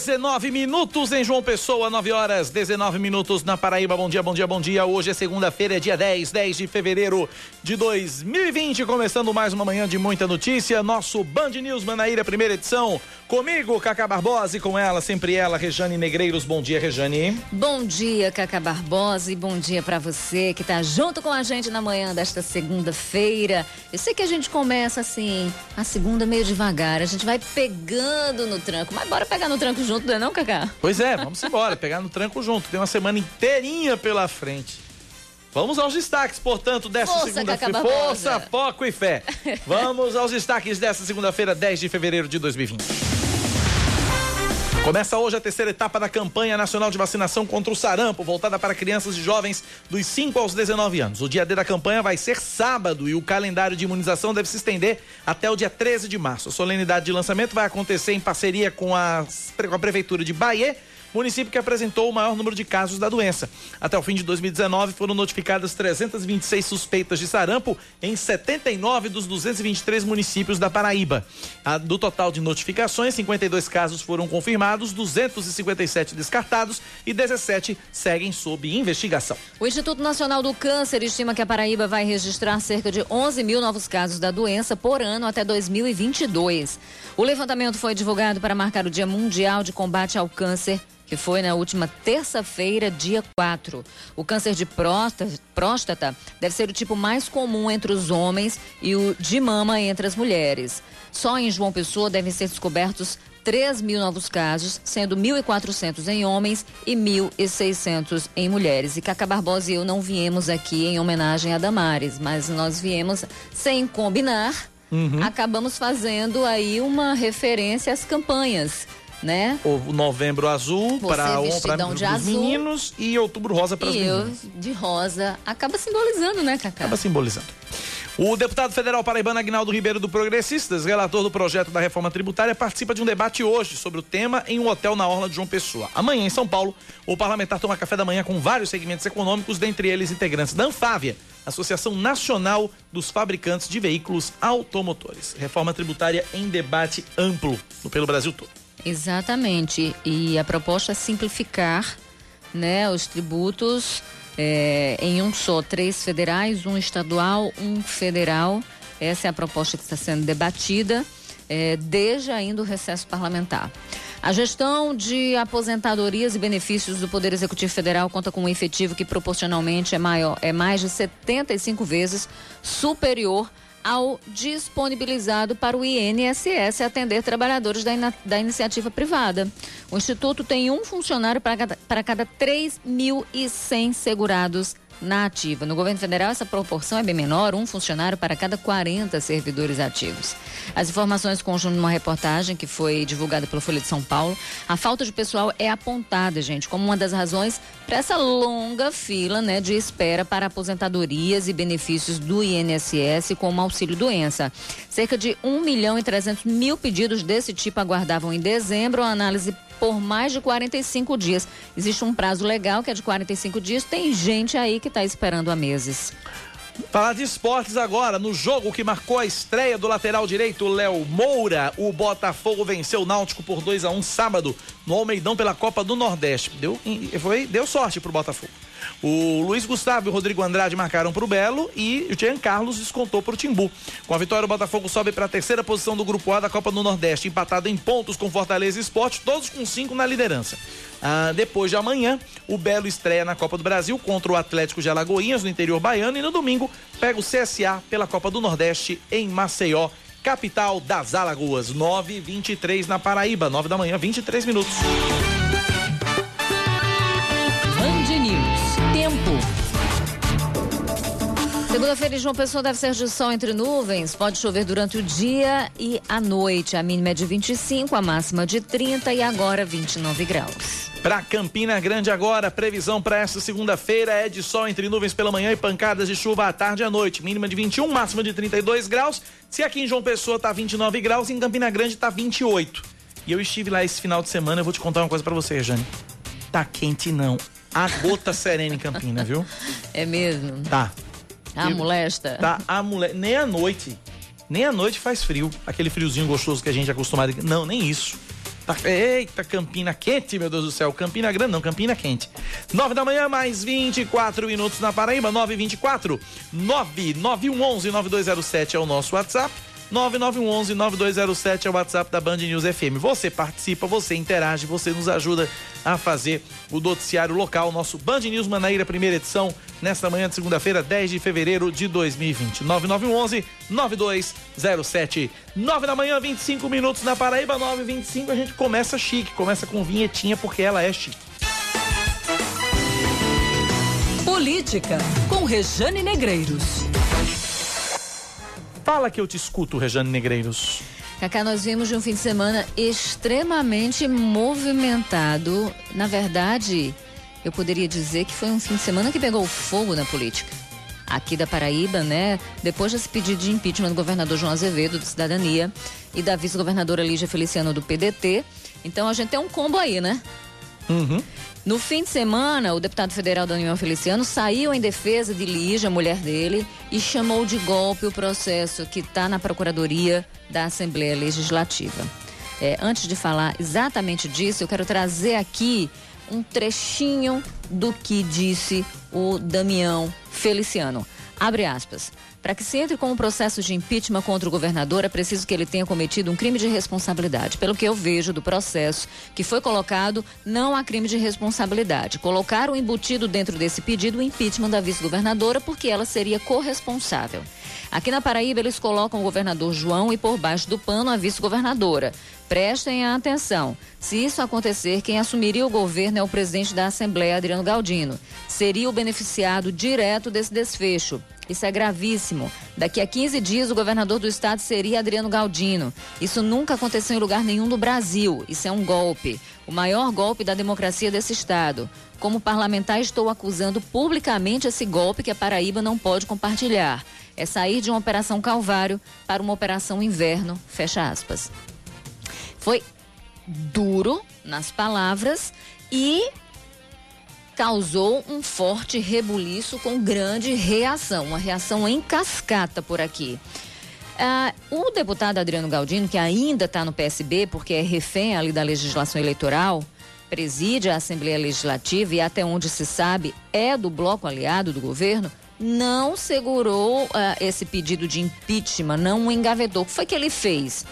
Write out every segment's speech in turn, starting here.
19 minutos em João Pessoa, 9 horas, 19 minutos na Paraíba. Bom dia, bom dia, bom dia. Hoje é segunda-feira, dia 10, 10 de fevereiro de 2020. Começando mais uma manhã de muita notícia. Nosso Band News Manaíra, primeira edição. Comigo, Cacá Barbosa e com ela, sempre ela, Rejane Negreiros. Bom dia, Rejane. Bom dia, Cacá Barbosa, e bom dia para você que tá junto com a gente na manhã desta segunda-feira. Eu sei que a gente começa assim, a segunda meio devagar, a gente vai pegando no tranco, mas bora pegar no tranco não é não, Cacá? Pois é, vamos embora, pegar no tranco junto. Tem uma semana inteirinha pela frente. Vamos aos destaques, portanto, desta segunda-feira. Força, foco e fé. Vamos aos destaques desta segunda-feira, 10 de fevereiro de 2020. Começa hoje a terceira etapa da campanha nacional de vacinação contra o sarampo, voltada para crianças e jovens dos 5 aos 19 anos. O dia D da campanha vai ser sábado e o calendário de imunização deve se estender até o dia 13 de março. A solenidade de lançamento vai acontecer em parceria com a, com a Prefeitura de Bahia município que apresentou o maior número de casos da doença. Até o fim de 2019, foram notificadas 326 suspeitas de sarampo em 79 dos 223 municípios da Paraíba. do total de notificações, 52 casos foram confirmados, 257 descartados e 17 seguem sob investigação. O Instituto Nacional do Câncer estima que a Paraíba vai registrar cerca de 11 mil novos casos da doença por ano até 2022. O levantamento foi divulgado para marcar o Dia Mundial de Combate ao Câncer que foi na última terça-feira, dia 4. O câncer de próstata deve ser o tipo mais comum entre os homens e o de mama entre as mulheres. Só em João Pessoa devem ser descobertos 3 mil novos casos, sendo 1.400 em homens e 1.600 em mulheres. E Cacá Barbosa e eu não viemos aqui em homenagem a Damares, mas nós viemos sem combinar. Uhum. Acabamos fazendo aí uma referência às campanhas né? O novembro azul para os meninos e outubro rosa para as meninas. de rosa acaba simbolizando, né, Cacá? Acaba simbolizando. O deputado federal paraibano Agnaldo Ribeiro do Progressistas, relator do projeto da reforma tributária, participa de um debate hoje sobre o tema em um hotel na Orla de João Pessoa. Amanhã, em São Paulo, o parlamentar toma café da manhã com vários segmentos econômicos, dentre eles integrantes da Anfávia, Associação Nacional dos Fabricantes de Veículos Automotores. Reforma tributária em debate amplo pelo Brasil todo. Exatamente. E a proposta é simplificar né, os tributos é, em um só, três federais, um estadual, um federal. Essa é a proposta que está sendo debatida é, desde ainda o recesso parlamentar. A gestão de aposentadorias e benefícios do Poder Executivo Federal conta com um efetivo que proporcionalmente é maior, é mais de 75 vezes superior ao disponibilizado para o INSS atender trabalhadores da, da iniciativa privada. O Instituto tem um funcionário para cada, para cada 3.100 segurados na ativa. No governo federal, essa proporção é bem menor, um funcionário para cada 40 servidores ativos. As informações constam numa reportagem que foi divulgada pela Folha de São Paulo. A falta de pessoal é apontada, gente, como uma das razões para essa longa fila né, de espera para aposentadorias e benefícios do INSS como auxílio-doença. Cerca de 1 milhão e 300 mil pedidos desse tipo aguardavam em dezembro a análise por mais de 45 dias. Existe um prazo legal que é de 45 dias. Tem gente aí que está esperando há meses. Falar de esportes agora, no jogo que marcou a estreia do lateral direito Léo Moura, o Botafogo venceu o Náutico por 2 a 1 sábado no Almeidão pela Copa do Nordeste. Deu, foi, deu sorte pro Botafogo. O Luiz Gustavo e o Rodrigo Andrade marcaram para o Belo e o Jean Carlos descontou para o Timbu. Com a vitória, o Botafogo sobe para a terceira posição do Grupo A da Copa do Nordeste, empatado em pontos com Fortaleza e Esporte, todos com cinco na liderança. Ah, depois de amanhã, o Belo estreia na Copa do Brasil contra o Atlético de Alagoinhas, no interior baiano, e no domingo pega o CSA pela Copa do Nordeste em Maceió capital das Alagoas. 9 e 23 na Paraíba, 9 da manhã, 23 minutos. Segunda-feira em João Pessoa deve ser de sol entre nuvens. Pode chover durante o dia e a noite. A mínima é de 25, a máxima de 30 e agora 29 graus. Para Campina Grande agora, previsão para esta segunda-feira é de sol entre nuvens pela manhã e pancadas de chuva à tarde e à noite. Mínima de 21, máxima de 32 graus. Se aqui em João Pessoa tá 29 graus, em Campina Grande tá 28. E eu estive lá esse final de semana, eu vou te contar uma coisa para você, Jane. Tá quente não. A gota serena em Campina, viu? É mesmo? Tá. A ah, molesta? Tá, a mulher. Nem à noite. Nem à noite faz frio. Aquele friozinho gostoso que a gente é acostumado. Não, nem isso. Tá, eita, Campina quente, meu Deus do céu. Campina grande, não, Campina quente. 9 da manhã, mais 24 minutos na Paraíba, 9 e 24 99111 9207 é o nosso WhatsApp. 9911 9207 é o WhatsApp da Band News FM. Você participa, você interage, você nos ajuda a fazer o noticiário local, nosso Band News Manaíra, primeira edição, nesta manhã de segunda-feira, 10 de fevereiro de 2020. 9911 9207. 9 da manhã, 25 minutos na Paraíba, 9 25 a gente começa chique, começa com vinhetinha porque ela é chique. Política com Rejane Negreiros. Fala que eu te escuto, Rejane Negreiros. Cacá, nós vimos de um fim de semana extremamente movimentado. Na verdade, eu poderia dizer que foi um fim de semana que pegou fogo na política. Aqui da Paraíba, né? Depois desse pedido de impeachment do governador João Azevedo, do Cidadania, e da vice-governadora Lígia Feliciano, do PDT. Então a gente tem um combo aí, né? Uhum. No fim de semana, o deputado federal Daniel Feliciano saiu em defesa de Lígia, mulher dele, e chamou de golpe o processo que está na Procuradoria da Assembleia Legislativa. É, antes de falar exatamente disso, eu quero trazer aqui um trechinho do que disse o Damião Feliciano. Abre aspas. Para que se entre com um processo de impeachment contra o governador, é preciso que ele tenha cometido um crime de responsabilidade. Pelo que eu vejo do processo que foi colocado, não há crime de responsabilidade. Colocaram embutido dentro desse pedido o impeachment da vice-governadora porque ela seria corresponsável. Aqui na Paraíba, eles colocam o governador João e por baixo do pano a vice-governadora. Prestem atenção. Se isso acontecer, quem assumiria o governo é o presidente da Assembleia, Adriano Galdino. Seria o beneficiado direto desse desfecho. Isso é gravíssimo. Daqui a 15 dias, o governador do estado seria Adriano Galdino. Isso nunca aconteceu em lugar nenhum do Brasil. Isso é um golpe. O maior golpe da democracia desse estado. Como parlamentar, estou acusando publicamente esse golpe que a Paraíba não pode compartilhar. É sair de uma operação Calvário para uma operação Inverno. Fecha aspas. Foi duro nas palavras e causou um forte rebuliço com grande reação, uma reação em cascata por aqui. Ah, o deputado Adriano Galdino, que ainda está no PSB, porque é refém ali da legislação eleitoral, preside a Assembleia Legislativa e até onde se sabe é do bloco aliado do governo, não segurou ah, esse pedido de impeachment, não o engavetou. O que foi que ele fez?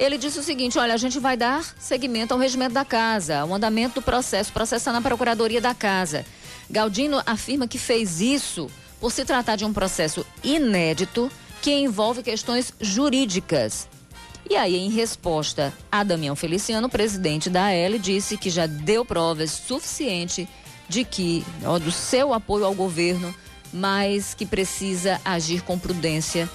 Ele disse o seguinte: olha, a gente vai dar seguimento ao regimento da casa, ao andamento do processo, processando na Procuradoria da Casa. Galdino afirma que fez isso por se tratar de um processo inédito que envolve questões jurídicas. E aí, em resposta a Damião Feliciano, presidente da AL, disse que já deu provas suficiente de que, ó, do seu apoio ao governo, mas que precisa agir com prudência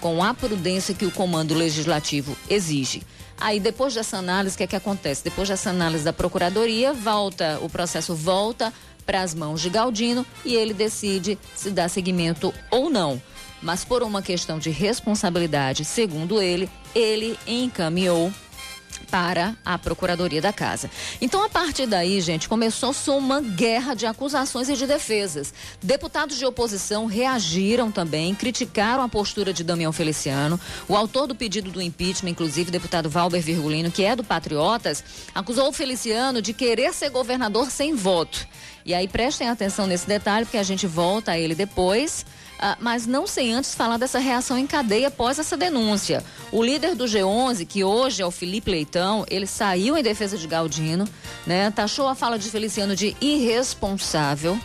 com a prudência que o comando legislativo exige. Aí depois dessa análise, o que é que acontece? Depois dessa análise da procuradoria, volta, o processo volta para as mãos de Galdino e ele decide se dá seguimento ou não. Mas por uma questão de responsabilidade, segundo ele, ele encaminhou para a Procuradoria da Casa. Então, a partir daí, gente, começou-se uma guerra de acusações e de defesas. Deputados de oposição reagiram também, criticaram a postura de Damião Feliciano. O autor do pedido do impeachment, inclusive deputado Valber Virgulino, que é do Patriotas, acusou o Feliciano de querer ser governador sem voto. E aí prestem atenção nesse detalhe, porque a gente volta a ele depois. Uh, mas não sem antes falar dessa reação em cadeia após essa denúncia. O líder do G11, que hoje é o Felipe Leitão, ele saiu em defesa de Galdino, né? Taxou a fala de Feliciano de irresponsável.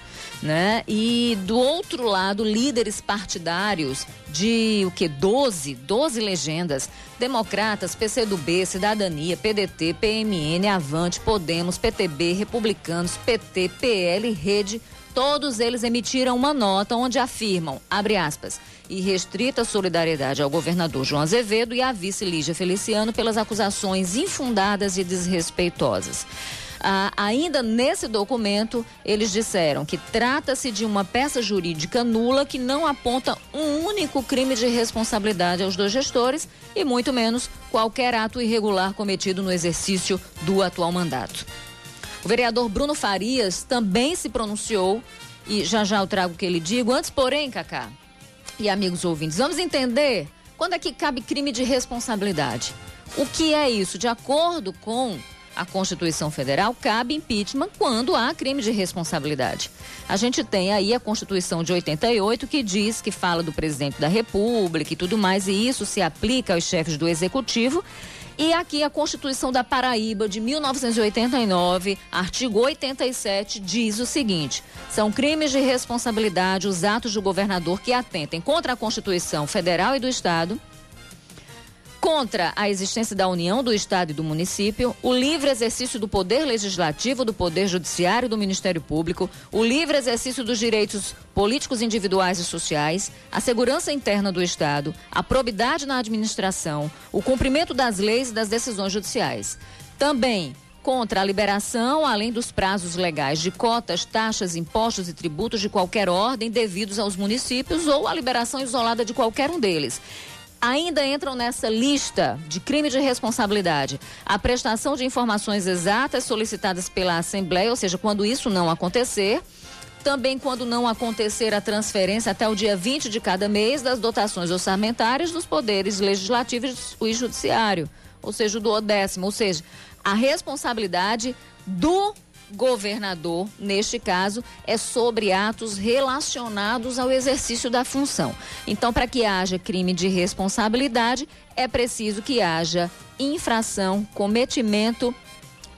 Né? E do outro lado, líderes partidários de o que 12, 12 legendas, democratas, PCdoB, Cidadania, PDT, PMN, Avante, Podemos, PTB, Republicanos, PT, PL, Rede, Todos eles emitiram uma nota onde afirmam, abre aspas, e restrita solidariedade ao governador João Azevedo e à vice Lígia Feliciano pelas acusações infundadas e desrespeitosas. Ah, ainda nesse documento, eles disseram que trata-se de uma peça jurídica nula que não aponta um único crime de responsabilidade aos dois gestores e muito menos qualquer ato irregular cometido no exercício do atual mandato. O vereador Bruno Farias também se pronunciou e já já eu trago o que ele digo. Antes, porém, Cacá e amigos ouvintes, vamos entender quando é que cabe crime de responsabilidade. O que é isso? De acordo com a Constituição Federal, cabe impeachment quando há crime de responsabilidade. A gente tem aí a Constituição de 88 que diz que fala do presidente da República e tudo mais, e isso se aplica aos chefes do executivo. E aqui a Constituição da Paraíba de 1989, artigo 87, diz o seguinte: são crimes de responsabilidade os atos do governador que atentem contra a Constituição Federal e do Estado contra a existência da União, do Estado e do município, o livre exercício do poder legislativo, do poder judiciário e do Ministério Público, o livre exercício dos direitos políticos individuais e sociais, a segurança interna do Estado, a probidade na administração, o cumprimento das leis e das decisões judiciais. Também contra a liberação, além dos prazos legais de cotas, taxas, impostos e tributos de qualquer ordem devidos aos municípios ou a liberação isolada de qualquer um deles ainda entram nessa lista de crime de responsabilidade a prestação de informações exatas solicitadas pela Assembleia, ou seja, quando isso não acontecer. Também quando não acontecer a transferência até o dia 20 de cada mês das dotações orçamentárias dos poderes legislativos e judiciário, ou seja, do décimo, ou seja, a responsabilidade do governador, neste caso, é sobre atos relacionados ao exercício da função. Então, para que haja crime de responsabilidade, é preciso que haja infração, cometimento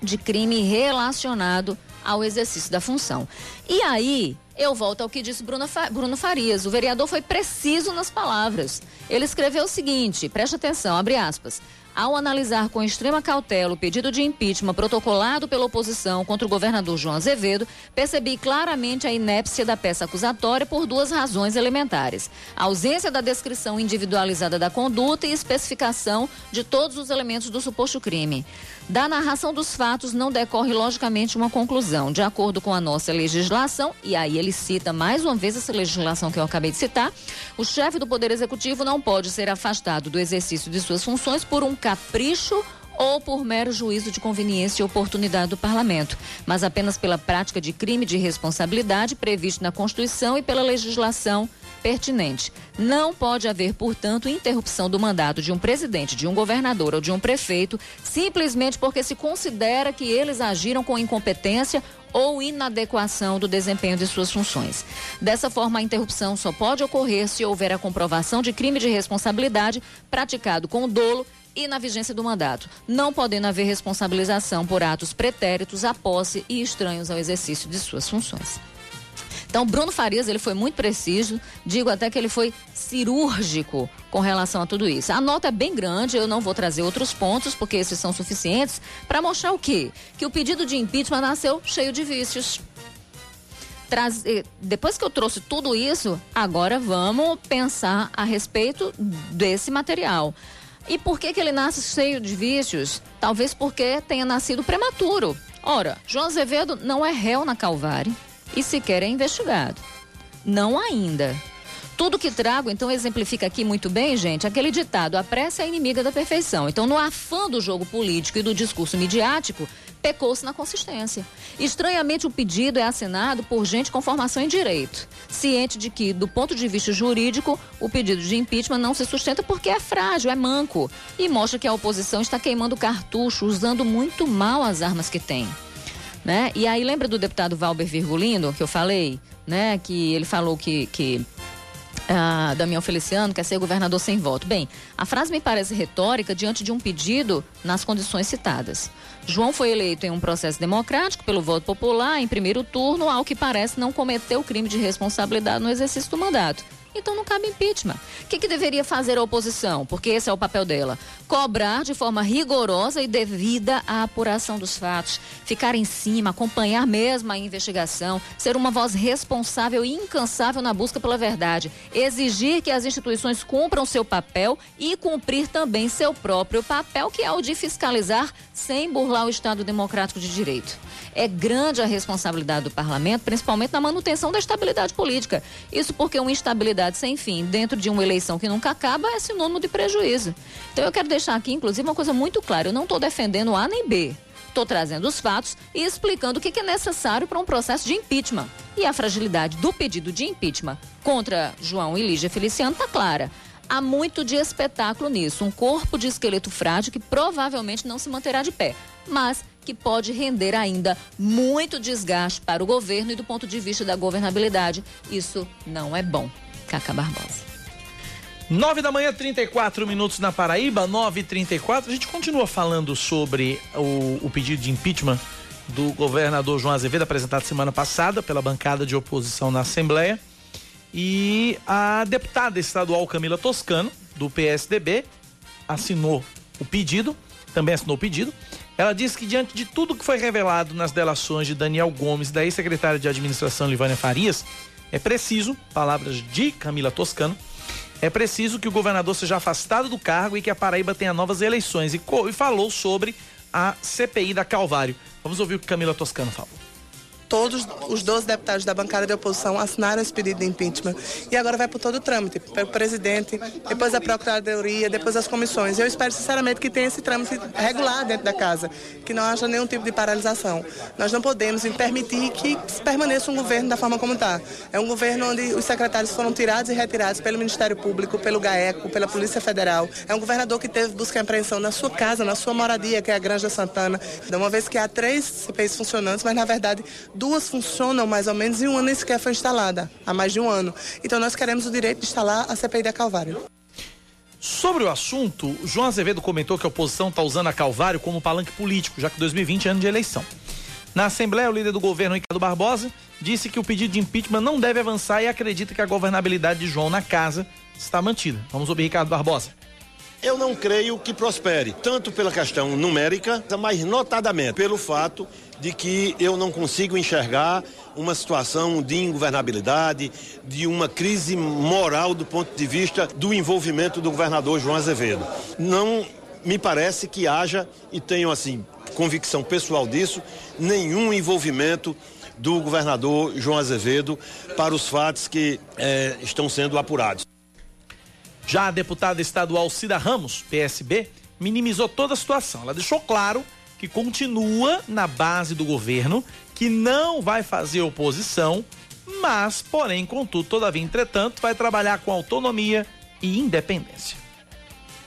de crime relacionado ao exercício da função. E aí, eu volto ao que disse Bruno Farias. O vereador foi preciso nas palavras. Ele escreveu o seguinte: preste atenção, abre aspas. Ao analisar com extrema cautela o pedido de impeachment protocolado pela oposição contra o governador João Azevedo, percebi claramente a inépcia da peça acusatória por duas razões elementares: a ausência da descrição individualizada da conduta e especificação de todos os elementos do suposto crime. Da narração dos fatos não decorre logicamente uma conclusão. De acordo com a nossa legislação, e aí ele cita mais uma vez essa legislação que eu acabei de citar, o chefe do Poder Executivo não pode ser afastado do exercício de suas funções por um capricho ou por mero juízo de conveniência e oportunidade do parlamento, mas apenas pela prática de crime de responsabilidade previsto na Constituição e pela legislação pertinente. Não pode haver, portanto, interrupção do mandato de um presidente, de um governador ou de um prefeito, simplesmente porque se considera que eles agiram com incompetência ou inadequação do desempenho de suas funções. Dessa forma, a interrupção só pode ocorrer se houver a comprovação de crime de responsabilidade praticado com dolo e na vigência do mandato, não podendo haver responsabilização por atos pretéritos à posse e estranhos ao exercício de suas funções. Então, Bruno Farias, ele foi muito preciso, digo até que ele foi cirúrgico com relação a tudo isso. A nota é bem grande, eu não vou trazer outros pontos, porque esses são suficientes, para mostrar o quê? Que o pedido de impeachment nasceu cheio de vícios. Trazer, depois que eu trouxe tudo isso, agora vamos pensar a respeito desse material. E por que, que ele nasce cheio de vícios? Talvez porque tenha nascido prematuro. Ora, João Azevedo não é réu na Calvário e sequer é investigado. Não ainda. Tudo que trago, então, exemplifica aqui muito bem, gente, aquele ditado: a pressa é inimiga da perfeição. Então, no afã do jogo político e do discurso midiático, pecou-se na consistência. Estranhamente, o pedido é assinado por gente com formação em direito, ciente de que, do ponto de vista jurídico, o pedido de impeachment não se sustenta porque é frágil, é manco e mostra que a oposição está queimando cartucho, usando muito mal as armas que tem né? E aí lembra do deputado Valber Virgulino, que eu falei, né? Que ele falou que, que ah, Damião Feliciano quer ser governador sem voto. Bem, a frase me parece retórica diante de um pedido nas condições citadas. João foi eleito em um processo democrático pelo voto popular em primeiro turno, ao que parece não cometeu crime de responsabilidade no exercício do mandato. Então não cabe impeachment. O que, que deveria fazer a oposição? Porque esse é o papel dela. Cobrar de forma rigorosa e devida a apuração dos fatos. Ficar em cima, acompanhar mesmo a investigação, ser uma voz responsável e incansável na busca pela verdade. Exigir que as instituições cumpram seu papel e cumprir também seu próprio papel, que é o de fiscalizar sem burlar o Estado Democrático de Direito. É grande a responsabilidade do parlamento, principalmente na manutenção da estabilidade política. Isso porque uma instabilidade sem fim dentro de uma eleição que nunca acaba é sinônimo de prejuízo. Então eu quero deixar aqui, inclusive, uma coisa muito clara: eu não estou defendendo A nem B. Estou trazendo os fatos e explicando o que é necessário para um processo de impeachment. E a fragilidade do pedido de impeachment contra João e Lígia Feliciano está clara. Há muito de espetáculo nisso. Um corpo de esqueleto frágil que provavelmente não se manterá de pé, mas que pode render ainda muito desgaste para o governo e do ponto de vista da governabilidade. Isso não é bom. Cacá Barbosa. 9 da manhã, 34 minutos na Paraíba, 9 e 34 A gente continua falando sobre o, o pedido de impeachment do governador João Azevedo, apresentado semana passada pela bancada de oposição na Assembleia. E a deputada estadual Camila Toscano, do PSDB, assinou o pedido, também assinou o pedido. Ela disse que, diante de tudo que foi revelado nas delações de Daniel Gomes da ex-secretária de administração Livânia Farias, é preciso, palavras de Camila Toscano, é preciso que o governador seja afastado do cargo e que a Paraíba tenha novas eleições. E, e falou sobre a CPI da Calvário. Vamos ouvir o que Camila Toscano falou todos os 12 deputados da bancada de oposição assinaram esse pedido de impeachment. E agora vai por todo o trâmite, pelo presidente, depois a procuradoria, depois as comissões. Eu espero sinceramente que tenha esse trâmite regular dentro da casa, que não haja nenhum tipo de paralisação. Nós não podemos permitir que permaneça um governo da forma como está. É um governo onde os secretários foram tirados e retirados pelo Ministério Público, pelo GAECO, pela Polícia Federal. É um governador que teve busca e apreensão na sua casa, na sua moradia, que é a Granja Santana. Uma vez que há três CPIs funcionantes, mas na verdade Duas funcionam mais ou menos e uma nem sequer foi instalada há mais de um ano. Então nós queremos o direito de instalar a CPI da Calvário. Sobre o assunto, João Azevedo comentou que a oposição está usando a Calvário como palanque político, já que 2020 é ano de eleição. Na Assembleia, o líder do governo, Ricardo Barbosa, disse que o pedido de impeachment não deve avançar e acredita que a governabilidade de João na casa está mantida. Vamos ouvir Ricardo Barbosa. Eu não creio que prospere, tanto pela questão numérica, mas notadamente pelo fato de que eu não consigo enxergar uma situação de ingovernabilidade, de uma crise moral do ponto de vista do envolvimento do governador João Azevedo. Não me parece que haja, e tenho assim convicção pessoal disso, nenhum envolvimento do governador João Azevedo para os fatos que eh, estão sendo apurados. Já a deputada estadual Cida Ramos, PSB, minimizou toda a situação. Ela deixou claro que continua na base do governo, que não vai fazer oposição, mas, porém, contudo, todavia, entretanto, vai trabalhar com autonomia e independência.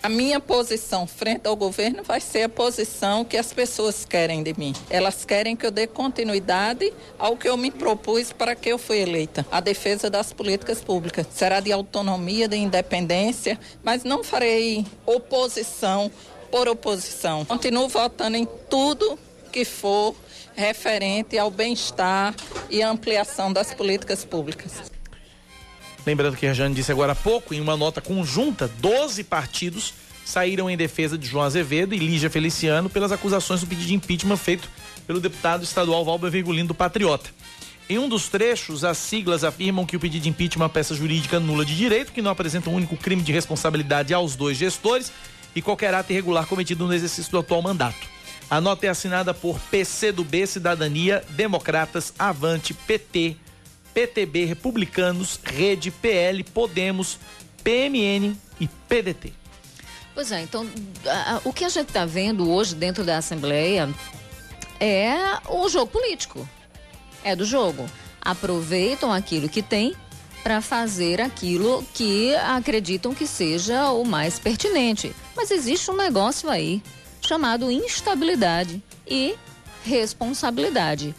A minha posição frente ao governo vai ser a posição que as pessoas querem de mim. Elas querem que eu dê continuidade ao que eu me propus para que eu fui eleita. A defesa das políticas públicas será de autonomia, de independência, mas não farei oposição por oposição. Continuo votando em tudo que for referente ao bem-estar e ampliação das políticas públicas. Lembrando que a Jane disse agora há pouco, em uma nota conjunta, 12 partidos saíram em defesa de João Azevedo e Lígia Feliciano pelas acusações do pedido de impeachment feito pelo deputado estadual Valber Virgulino do Patriota. Em um dos trechos, as siglas afirmam que o pedido de impeachment é uma peça jurídica nula de direito, que não apresenta um único crime de responsabilidade aos dois gestores e qualquer ato irregular cometido no exercício do atual mandato. A nota é assinada por PCdoB, Cidadania, Democratas, Avante, PT, PTB, Republicanos, Rede, PL, Podemos, PMN e PDT. Pois é, então o que a gente está vendo hoje dentro da Assembleia é o jogo político. É do jogo. Aproveitam aquilo que tem para fazer aquilo que acreditam que seja o mais pertinente. Mas existe um negócio aí chamado instabilidade e responsabilidade.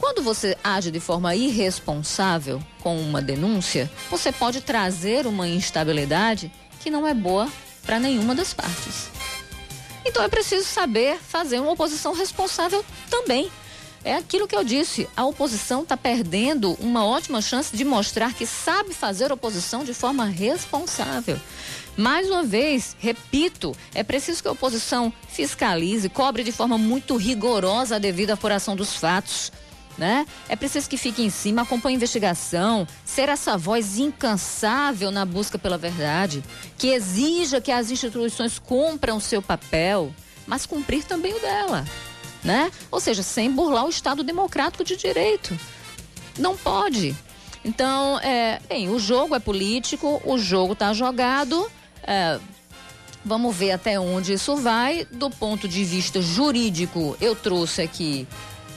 Quando você age de forma irresponsável com uma denúncia, você pode trazer uma instabilidade que não é boa para nenhuma das partes. Então é preciso saber fazer uma oposição responsável também. É aquilo que eu disse, a oposição está perdendo uma ótima chance de mostrar que sabe fazer oposição de forma responsável. Mais uma vez, repito, é preciso que a oposição fiscalize, cobre de forma muito rigorosa a devida apuração dos fatos. Né? É preciso que fique em cima, acompanhe a investigação, ser essa voz incansável na busca pela verdade, que exija que as instituições cumpram o seu papel, mas cumprir também o dela, né? Ou seja, sem burlar o Estado democrático de direito. Não pode. Então, é, bem, o jogo é político, o jogo está jogado. É, vamos ver até onde isso vai. Do ponto de vista jurídico, eu trouxe aqui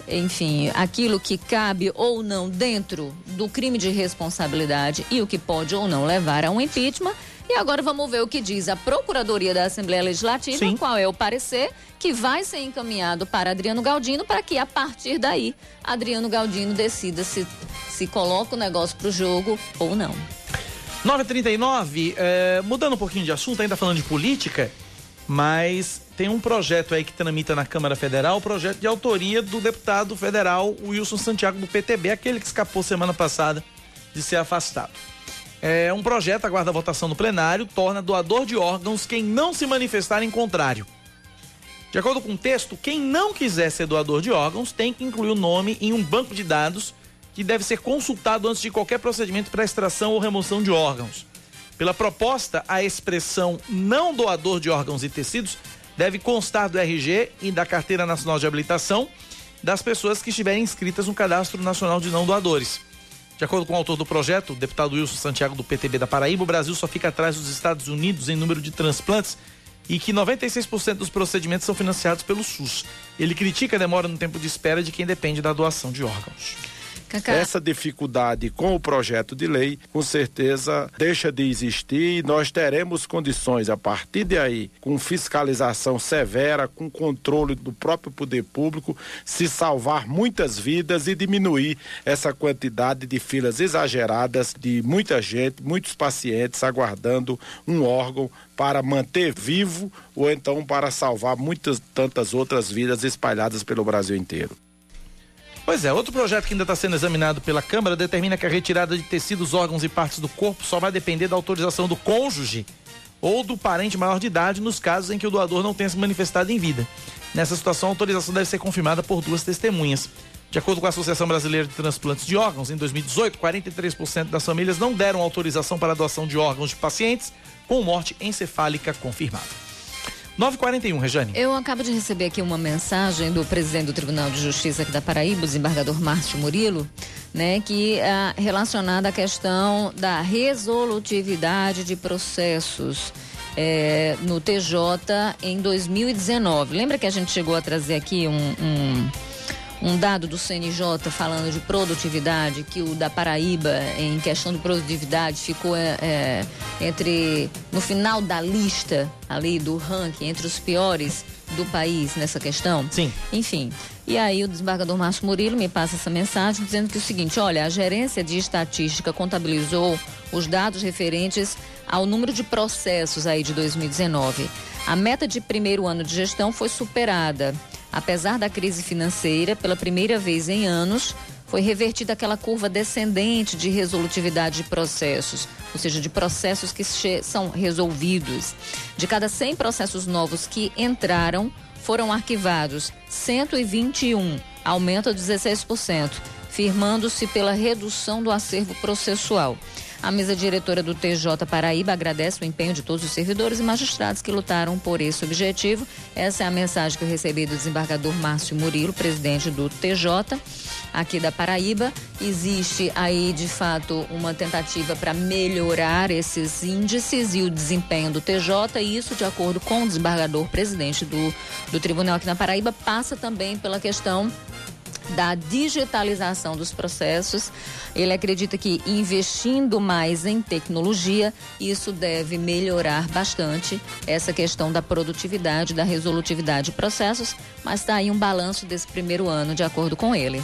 enfim, aquilo que cabe ou não dentro do crime de responsabilidade e o que pode ou não levar a um impeachment. E agora vamos ver o que diz a Procuradoria da Assembleia Legislativa, Sim. qual é o parecer que vai ser encaminhado para Adriano Galdino, para que a partir daí Adriano Galdino decida se, se coloca o negócio para o jogo ou não. 9h39, é, mudando um pouquinho de assunto, ainda falando de política, mas tem um projeto aí que tramita na Câmara Federal, o projeto de autoria do deputado federal Wilson Santiago do PTB, aquele que escapou semana passada de ser afastado. É um projeto, aguarda a votação no plenário, torna doador de órgãos quem não se manifestar em contrário. De acordo com o texto, quem não quiser ser doador de órgãos tem que incluir o nome em um banco de dados que deve ser consultado antes de qualquer procedimento para extração ou remoção de órgãos. Pela proposta, a expressão não doador de órgãos e tecidos deve constar do RG e da Carteira Nacional de Habilitação das pessoas que estiverem inscritas no Cadastro Nacional de Não Doadores. De acordo com o autor do projeto, o deputado Wilson Santiago do PTB da Paraíba, o Brasil só fica atrás dos Estados Unidos em número de transplantes e que 96% dos procedimentos são financiados pelo SUS. Ele critica a demora no tempo de espera de quem depende da doação de órgãos. Cacá. Essa dificuldade com o projeto de lei, com certeza, deixa de existir e nós teremos condições, a partir de aí, com fiscalização severa, com controle do próprio poder público, se salvar muitas vidas e diminuir essa quantidade de filas exageradas de muita gente, muitos pacientes aguardando um órgão para manter vivo ou então para salvar muitas tantas outras vidas espalhadas pelo Brasil inteiro. Pois é, outro projeto que ainda está sendo examinado pela Câmara determina que a retirada de tecidos, órgãos e partes do corpo só vai depender da autorização do cônjuge ou do parente maior de idade nos casos em que o doador não tenha se manifestado em vida. Nessa situação, a autorização deve ser confirmada por duas testemunhas. De acordo com a Associação Brasileira de Transplantes de Órgãos, em 2018, 43% das famílias não deram autorização para a doação de órgãos de pacientes com morte encefálica confirmada. 941, Rejane. Eu acabo de receber aqui uma mensagem do presidente do Tribunal de Justiça aqui da Paraíba, o desembargador Márcio Murilo, né, que é relacionada à questão da resolutividade de processos. É, no TJ em 2019. Lembra que a gente chegou a trazer aqui um, um um dado do CNJ falando de produtividade, que o da Paraíba, em questão de produtividade, ficou é, é, entre, no final da lista ali do ranking, entre os piores do país nessa questão? Sim. Enfim. E aí o desembargador Márcio Murilo me passa essa mensagem dizendo que o seguinte, olha, a gerência de estatística contabilizou os dados referentes ao número de processos aí de 2019. A meta de primeiro ano de gestão foi superada. Apesar da crise financeira, pela primeira vez em anos, foi revertida aquela curva descendente de resolutividade de processos, ou seja, de processos que são resolvidos. De cada 100 processos novos que entraram, foram arquivados 121, aumento de 16%, firmando-se pela redução do acervo processual. A mesa diretora do TJ Paraíba agradece o empenho de todos os servidores e magistrados que lutaram por esse objetivo. Essa é a mensagem que eu recebi do desembargador Márcio Murilo, presidente do TJ aqui da Paraíba. Existe aí, de fato, uma tentativa para melhorar esses índices e o desempenho do TJ, e isso, de acordo com o desembargador presidente do, do tribunal aqui na Paraíba, passa também pela questão da digitalização dos processos. Ele acredita que investindo mais em tecnologia, isso deve melhorar bastante essa questão da produtividade, da resolutividade de processos, mas está aí um balanço desse primeiro ano, de acordo com ele.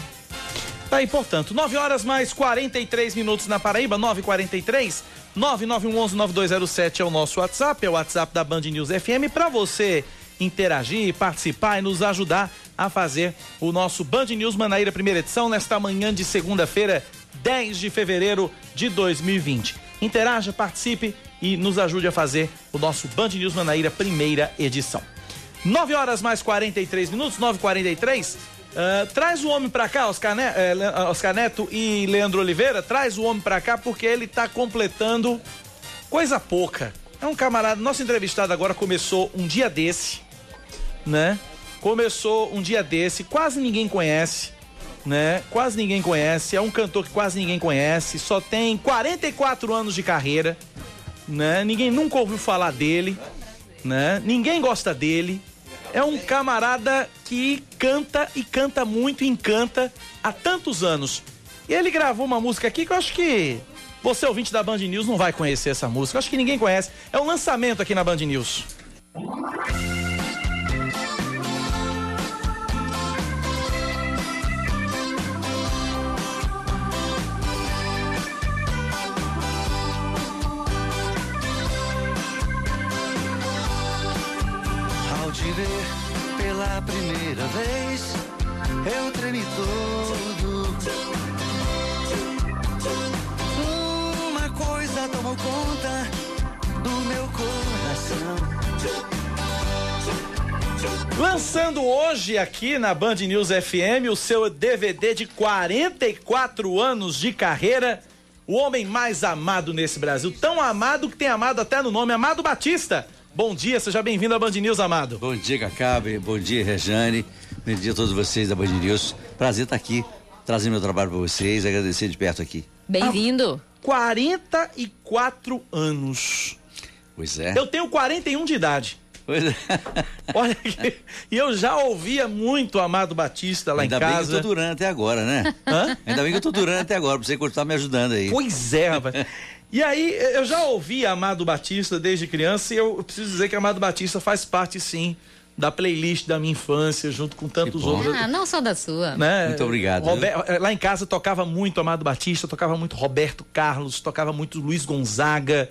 Tá aí, portanto, 9 horas mais 43 minutos na Paraíba, 9h43. 9911-9207 é o nosso WhatsApp, é o WhatsApp da Band News FM, para você interagir, participar e nos ajudar a fazer o nosso Band News Manaíra primeira edição nesta manhã de segunda-feira, 10 de fevereiro de 2020. Interaja, participe e nos ajude a fazer o nosso Band News Manaíra primeira edição. 9 horas mais 43 minutos, 9h43. Uh, traz o homem pra cá, Oscar, ne uh, Oscar Neto e Leandro Oliveira. Traz o homem pra cá porque ele tá completando coisa pouca. É um camarada. Nosso entrevistado agora começou um dia desse, né? Começou um dia desse, quase ninguém conhece, né? Quase ninguém conhece. É um cantor que quase ninguém conhece. Só tem 44 anos de carreira, né? Ninguém nunca ouviu falar dele, né? Ninguém gosta dele é um camarada que canta e canta muito, encanta há tantos anos. E ele gravou uma música aqui que eu acho que você, ouvinte da Band News, não vai conhecer essa música. Eu acho que ninguém conhece. É um lançamento aqui na Band News. Pela primeira vez, eu tremi todo. Uma coisa tomou conta do meu coração. Lançando hoje aqui na Band News FM o seu DVD de 44 anos de carreira. O homem mais amado nesse Brasil, tão amado que tem amado até no nome, Amado Batista. Bom dia, seja bem-vindo à Band News, Amado. Bom dia, Cacabe. Bom dia, Rejane. Bom dia a todos vocês da Band News. Prazer estar aqui, trazendo meu trabalho para vocês, agradecer de perto aqui. Bem-vindo. 44 anos. Pois é. Eu tenho 41 de idade. Pois é. Olha aqui. E eu já ouvia muito Amado Batista lá Ainda em casa. Ainda bem que eu tô durando até agora, né? Hã? Ainda bem que eu tô durando até agora, pra você continuar me ajudando aí. Pois é, rapaz. E aí, eu já ouvi Amado Batista desde criança e eu preciso dizer que Amado Batista faz parte, sim, da playlist da minha infância, junto com tantos outros. Ah, não só da sua. Né? Muito obrigado. Robert, lá em casa tocava muito Amado Batista, tocava muito Roberto Carlos, tocava muito Luiz Gonzaga.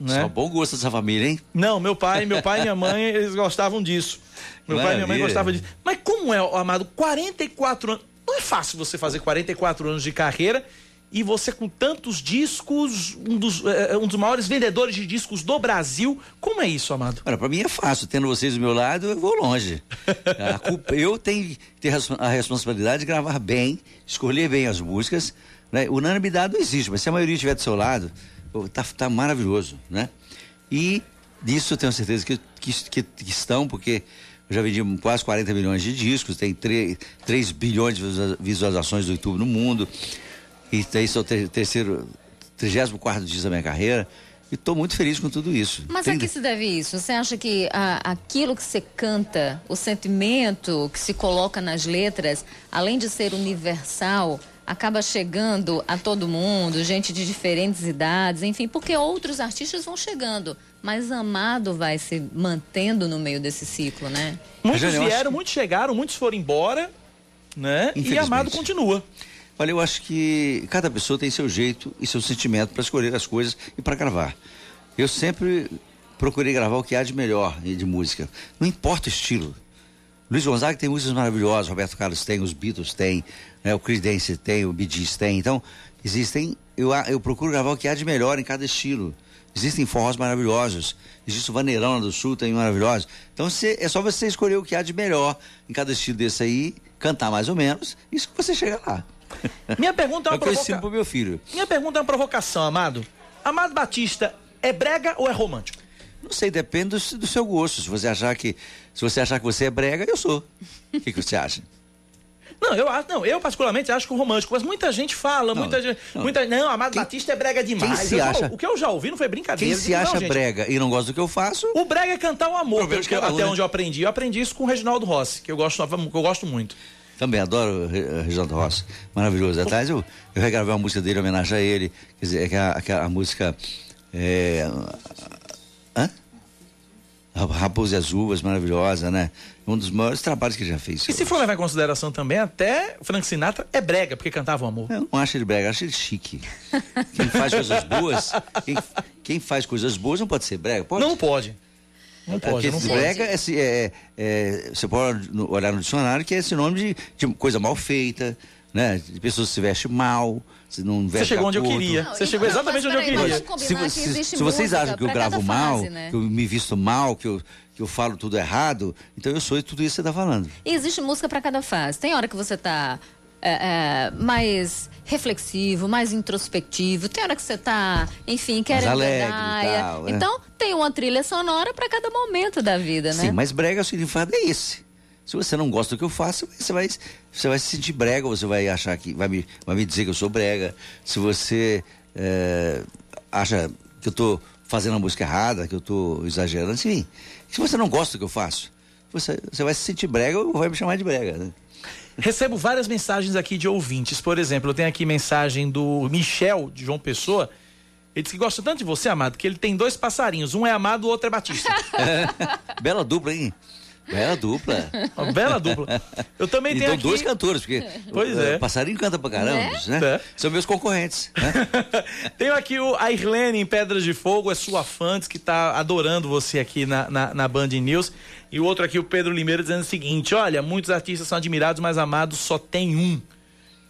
Né? Só bom gosto dessa família, hein? Não, meu pai, meu pai e minha mãe, eles gostavam disso. Meu Maravilha. pai e minha mãe gostavam disso. Mas como é, Amado, 44 anos. Não é fácil você fazer 44 anos de carreira e você com tantos discos, um dos, é, um dos maiores vendedores de discos do Brasil. Como é isso, Amado? Olha, para mim é fácil. Tendo vocês do meu lado, eu vou longe. culpa, eu tenho ter a responsabilidade de gravar bem, escolher bem as músicas. Né? Unanimidade não existe, mas se a maioria estiver do seu lado, tá, tá maravilhoso, né? E disso eu tenho certeza que, que, que, que estão, porque eu já vendi quase 40 milhões de discos, tem 3, 3 bilhões de visualizações do YouTube no mundo. E esse é o terceiro, 34 dias da minha carreira. E estou muito feliz com tudo isso. Mas a que se deve isso? Você acha que a, aquilo que você canta, o sentimento que se coloca nas letras, além de ser universal, acaba chegando a todo mundo, gente de diferentes idades, enfim, porque outros artistas vão chegando. Mas Amado vai se mantendo no meio desse ciclo, né? Muitos vieram, que... muitos chegaram, muitos foram embora, né? E Amado continua. Olha, eu acho que cada pessoa tem seu jeito e seu sentimento para escolher as coisas e para gravar. Eu sempre procurei gravar o que há de melhor de música. Não importa o estilo. Luiz Gonzaga tem músicas maravilhosas, Roberto Carlos tem, os Beatles tem, né, o Chris Dance tem, o Bee tem. Então, existem. Eu, eu procuro gravar o que há de melhor em cada estilo. Existem forrós maravilhosos. Existe o Vaneirão do Sul, tem maravilhosos. Então cê, é só você escolher o que há de melhor em cada estilo desse aí, cantar mais ou menos, isso que você chega lá. Minha pergunta é uma é provocação. pro meu filho. Minha pergunta é uma provocação, Amado. Amado Batista é brega ou é romântico? Não sei, depende do, do, seu gosto. Se você achar que se você achar que você é brega, eu sou. O que, que você acha? Não, eu acho, não, eu particularmente acho que o romântico, mas muita gente fala, não, muita gente, não, muita, não, Amado quem, Batista é brega demais. Quem se acha, o que eu já ouvi não foi brincadeira. Quem se acha não, brega e não gosta do que eu faço? O brega é cantar o amor, que, até onde eu aprendi. Eu aprendi isso com o Reginaldo Rossi, que eu gosto, que eu gosto muito. Também adoro o Reginaldo Rossi, maravilhoso. Atrás eu, eu regravei uma música dele em homenagem a ele, quer dizer, aquela, aquela música. É, hã? Raposa e as Uvas, maravilhosa, né? Um dos maiores trabalhos que ele já fez. E se for levar em consideração também, até Frank Sinatra é brega, porque cantava o amor. Eu não acho ele brega, acho ele chique. Quem faz coisas boas, quem, quem, faz coisas boas não pode ser brega, pode? Não pode. Não Porque pode, não esse pode. brega, é, esse- é- é- você pode olhar no dicionário que é sinônimo de, de coisa mal feita, né? De pessoas que se vestem mal, se não Você chegou de onde eu queria. Você chegou então, exatamente onde eu queria. Se, se- se vocês acham que eu gravo cada mal, fase, né? que eu me visto mal, que eu, que eu falo tudo errado, então eu sou tudo isso que você está falando. E existe música para cada fase. Tem hora que você tá é, é, mais reflexivo, mais introspectivo. Tem hora que você tá, enfim, querendo alegre gandaia. tal, é. Então, tem uma trilha sonora para cada momento da vida, né? Sim, mas brega o significado é esse. Se você não gosta do que eu faço, você vai, você vai se sentir brega, você vai achar que. Vai me, vai me dizer que eu sou brega. Se você é, acha que eu tô fazendo a música errada, que eu tô exagerando, enfim. Se você não gosta do que eu faço, você, você vai se sentir brega ou vai me chamar de brega, né? Recebo várias mensagens aqui de ouvintes. Por exemplo, eu tenho aqui mensagem do Michel, de João Pessoa. Ele disse que gosta tanto de você, Amado, que ele tem dois passarinhos. Um é Amado, o outro é Batista. Bela dupla, hein? Bela dupla. Uma bela dupla. Eu também tenho Então, aqui... dois cantores, porque Pois eh, é. passarinho canta pra caramba, né? É. São meus concorrentes. Né? Tenho aqui o, a Irlene em Pedras de Fogo, é sua fã, que tá adorando você aqui na, na, na Band News. E o outro aqui, o Pedro Limeira, dizendo o seguinte: olha, muitos artistas são admirados, mas Amado só tem um.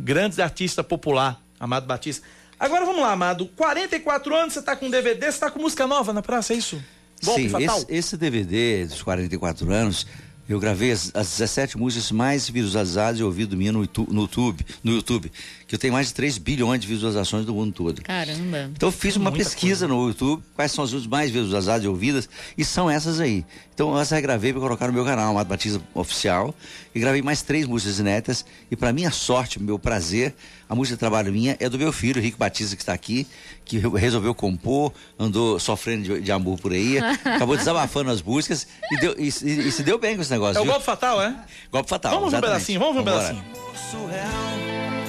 Grandes artista popular, Amado Batista. Agora vamos lá, Amado. 44 anos, você tá com DVD, você tá com música nova na praça, é isso? Golpe Sim, fatal? esse, esse DVD dos 44 anos, eu gravei as, as 17 músicas mais visualizadas e ouvidas minha no, no YouTube, no YouTube, que eu tenho mais de 3 bilhões de visualizações do mundo todo. Caramba. Então eu fiz uma pesquisa no YouTube, quais são as músicas mais visualizadas e ouvidas, e são essas aí. Então eu essa gravei para colocar no meu canal, Mato Batista Oficial, e gravei mais três músicas inéditas, e para minha sorte, meu prazer, a música de trabalho minha é do meu filho, Rico Batista, que está aqui, que re- resolveu compor, andou sofrendo de, de amor por aí, acabou desabafando as músicas, e, deu- e- e- e se deu bem com esse negócio. É o viu? golpe fatal, é? Golpe fatal. Vamos ver um exatamente. pedacinho, vamos ver um Vambora. pedacinho. surreal.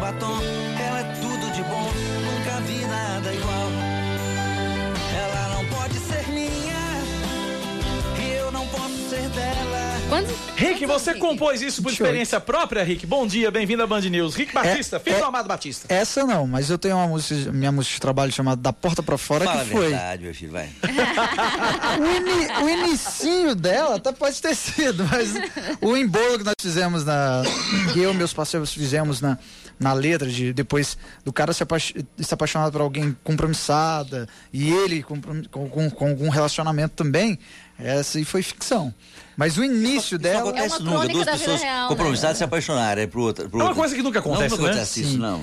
Batom, ela é tudo de bom, nunca vi nada igual. Ela não pode ser minha, e eu não posso ser dela. Quantos, Rick, você compôs isso por experiência própria, Rick? Bom dia, bem-vindo à Band News. Rick Batista, filho do Amado Batista. Essa não, mas eu tenho uma música, minha música de trabalho chamada Da Porta pra Fora Fala a que foi. verdade, meu filho, vai. O, ini, o inicinho dela até pode ter sido, mas o embolo que nós fizemos na. que eu e meus parceiros fizemos na, na letra, de depois do cara se, apaix- se apaixonar por alguém compromissada e ele com, com, com algum relacionamento também, essa aí foi ficção. Mas o início Isso dela. acontece É uma nunca, duas pessoas real, né? compromissadas se apaixonarem por outra. Por É uma coisa que nunca acontece, não, não né? acontece isso, não.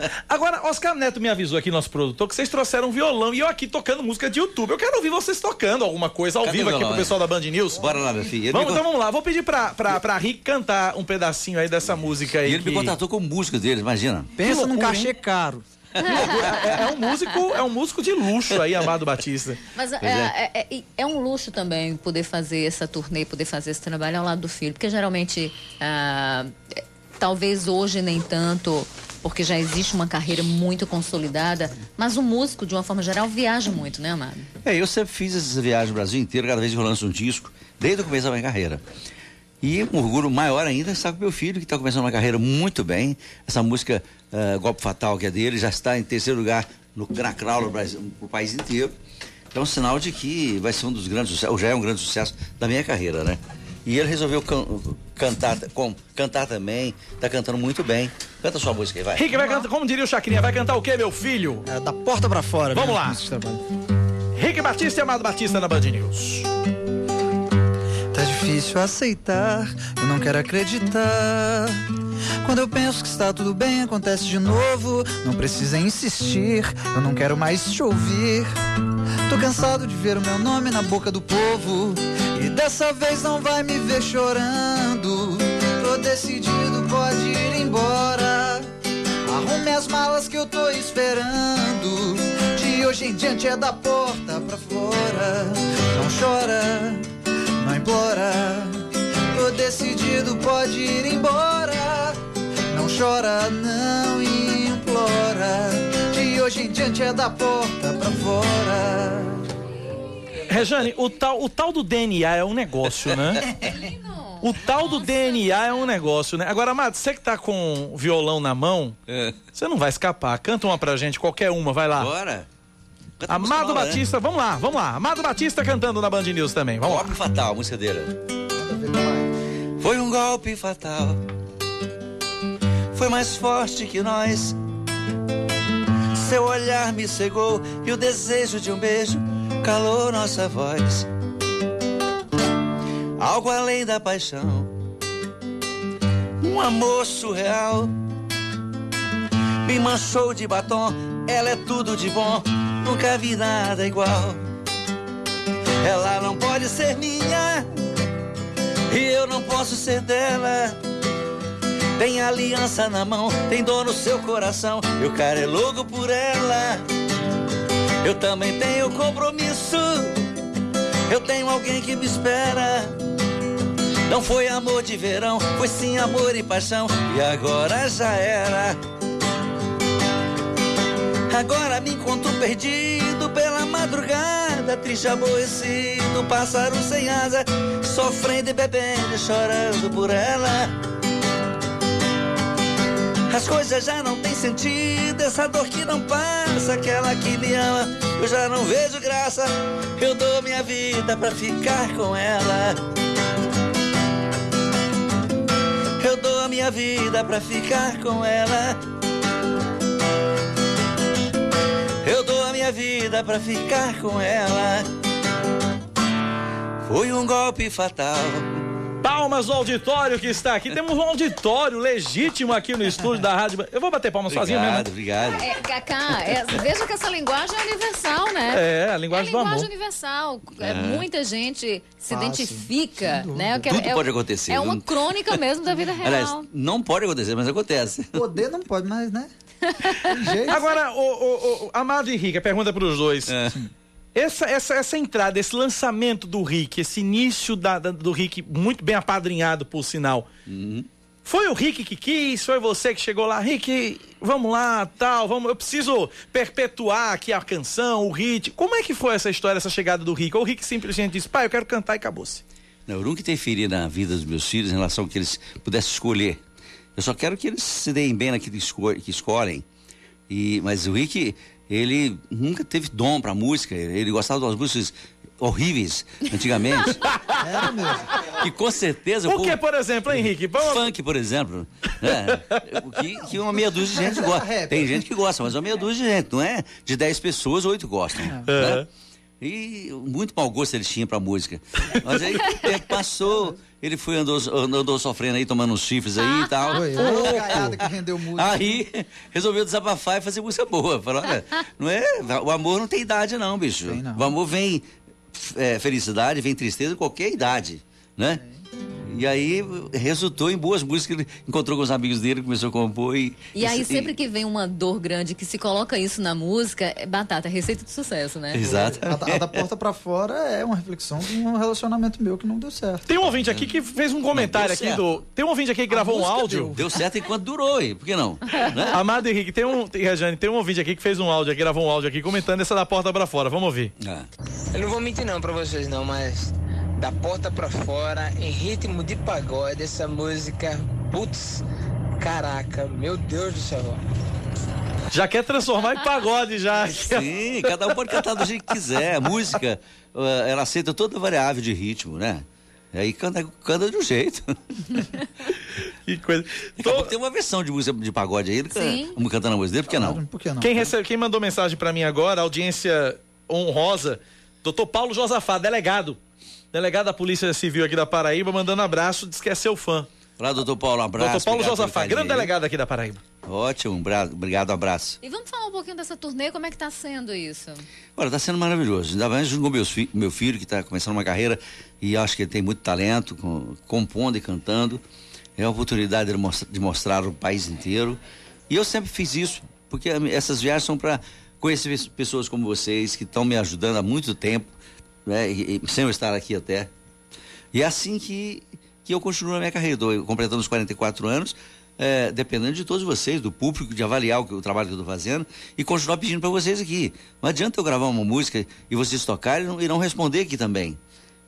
É. Agora, Oscar Neto me avisou aqui, nosso produtor, que vocês trouxeram um violão e eu aqui tocando música de YouTube. Eu quero ouvir vocês tocando alguma coisa ao Cadê vivo aqui pro pessoal da Band News. Bora lá, meu filho. Ele Vamos, me então vamos lá. Vou pedir pra, pra, pra Rick cantar um pedacinho aí dessa música aí. E ele que- me contratou como músico dele, imagina. Pensa num loucura, cachê caro. É, é um músico, é um músico de luxo aí, Amado Batista. Mas é, é- é- é um luxo também poder fazer essa turnê, poder fazer esse trabalho ao lado do filho, porque geralmente, ah, é, talvez hoje nem tanto, porque já existe uma carreira muito consolidada, mas o músico, de uma forma geral, viaja muito, né, Amado? É, eu sempre fiz essas viagens no Brasil inteiro, cada vez que eu lanço um disco, desde o começo da minha carreira. E um orgulho maior ainda está com meu filho, que está começando uma carreira muito bem. Essa música eh, Golpe Fatal, que é dele, já está em terceiro lugar no Cracral, no Brasil, no país inteiro. É um sinal de que vai ser um dos grandes sucessos, ou já é um grande sucesso da minha carreira, né? E ele resolveu can- cantar, com- cantar também, está cantando muito bem. Canta sua música aí, vai. Rick vai cantar, como diria o Chacrinha, vai cantar o quê, meu filho? É, da porta pra fora. Vamos minha lá. Rick Batista e Amado Batista na Band News. Tá difícil aceitar, eu não quero acreditar. Quando eu penso que está tudo bem, acontece de novo. Não precisa insistir, eu não quero mais te ouvir. Tô cansado de ver o meu nome na boca do povo. E dessa vez não vai me ver chorando. Tô decidido, pode ir embora. Arrume as malas que eu tô esperando. De hoje em diante é da porta pra fora. Não chora, não implora. Tô decidido, pode ir embora. Não chora, não implora. De hoje em diante é da porta pra fora. Rejane, o tal, o tal do DNA é um negócio, né? O tal do DNA é um negócio, né? Agora, Amado, você que tá com violão na mão, É. você não vai escapar. Canta uma pra gente, qualquer uma, vai lá. Bora. Canta a Amado né? Batista, vamos lá, vamos lá. Amado Batista cantando na Band News também. Vamos lá. Golpe fatal, a música dele. Foi um golpe fatal. Foi mais forte que nós. Seu olhar me cegou e o desejo de um beijo calou nossa voz. Algo além da paixão. Um amor surreal. Me manchou de batom. Ela é tudo de bom. Nunca vi nada igual. Ela não pode ser minha e eu não posso ser dela. Tem aliança na mão, tem dor no seu coração. E o cara é louco por ela. Eu também tenho compromisso. Eu tenho alguém que me espera. Não foi amor de verão, foi sim amor e paixão. E agora já era. Agora me encontro perdido pela madrugada, triste, aborrecido, pássaro sem asa, sofrendo e bebendo, chorando por ela. As coisas já não têm sentido, essa dor que não passa, aquela que me ama, eu já não vejo graça. Eu dou minha vida pra ficar com ela. Eu dou a minha vida pra ficar com ela. Eu dou a minha vida pra ficar com ela. Foi um golpe fatal. Palmas ao auditório que está aqui. Temos um auditório legítimo aqui no estúdio da Rádio. Eu vou bater palmas sozinho mesmo. Obrigado, obrigado. É, Cacá, é, veja que essa linguagem é universal, né? É, a É linguagem do linguagem amor. universal. É, É. Muita gente se Ah, identifica, né? Que é- Tudo é, pode acontecer, É uma crônica mesmo da vida real. Aliás, não pode acontecer, mas acontece. Poder não pode mais, né? Agora, o, o, o- Amado e Henrique, a pergunta para os dois. É. Essa, essa, essa entrada, esse lançamento do Rick, esse início da, da- do Rick, muito bem apadrinhado, por sinal. Foi o Rick que quis? Foi você que chegou lá? Rick, vamos lá, tal, vamos. Eu preciso perpetuar aqui a canção, o hit. Como é que foi essa história, essa chegada do Rick? Ou o Rick simplesmente disse, pai, eu quero cantar e acabou-se. Não, eu nunca interferi na vida dos meus filhos em relação ao que eles pudessem escolher. Eu só quero que eles se deem bem naquilo que escolhem. E, mas o Rick, ele nunca teve dom pra música. Ele gostava de umas músicas horríveis, antigamente. Era mesmo. que com certeza o Por que, por exemplo, Henrique? Vamos... Funk, por exemplo. Né? que, que uma meia dúzia de gente era gosta. Tem gente que gosta, mas uma meia dúzia de gente, não é? De 10 pessoas, oito gostam. É. Né? E muito mau gosto ele tinha pra música. Mas aí o tempo passou, ele foi, andou, andou sofrendo aí, tomando uns chifres aí e tal. Foi gaiada que rendeu música. Aí resolveu desabafar e fazer música boa. Falou, olha, não é, o amor não tem idade não, bicho. Não. O amor vem é, felicidade, vem tristeza em qualquer idade, né? E aí resultou em boas músicas. Ele encontrou com os amigos dele, começou a compor e. E aí, sempre que vem uma dor grande que se coloca isso na música, é batata, é receita de sucesso, né? Exato. A, da- a da porta pra fora é uma reflexão de um relacionamento meu que não deu certo. Tem um ouvinte aqui que fez um comentário aqui do. Tem um ouvinte aqui que gravou um áudio. deu. Deu certo enquanto durou, e por que não? Né? Amado Henrique, tem um. Rejane, tem um ouvinte aqui que fez um áudio aqui, gravou um áudio aqui comentando essa da porta pra fora. Vamos ouvir. Ah. Eu não vou mentir não pra vocês não, mas da porta pra fora, em ritmo de pagode, essa música, putz, caraca, meu Deus do céu. Já quer transformar em pagode já. Sim, cada um pode cantar do jeito que quiser. A música, eh, ela aceita toda variável de ritmo, né? Aí canta, canta de um jeito. Que coisa. Pouco tem uma versão de música de pagode aí, can- Sim. vamos cantando a música dele, por que não? Por que não? Quem, recebe, quem mandou mensagem pra mim agora, audiência honrosa, doutor Paulo Josafá, delegado. Delegado da Polícia Civil aqui da Paraíba, mandando abraço, diz que é seu fã. Olá, doutor Paulo, um abraço. doutor Paulo Josafá, grande delegado aqui da Paraíba. Ótimo, um obrigado, um abraço. E vamos falar um pouquinho dessa turnê, como é que tá sendo isso? Olha, está sendo maravilhoso. Ainda mais junto com meus fi- meu filho, que está começando uma carreira e acho que ele tem muito talento, com- compondo e cantando. É a oportunidade de mostrar, de mostrar o país inteiro. E eu sempre fiz isso, porque essas viagens são para conhecer pes- pessoas como vocês, que estão me ajudando há muito tempo, né, sem eu estar aqui até. E é assim que, que eu continuo na minha carreira. Completando os 44 anos, é, dependendo de todos vocês, do público, de avaliar o, o trabalho que eu estou fazendo e continuar pedindo para vocês aqui. Não adianta eu gravar uma música e vocês tocarem e não, e não responder aqui também.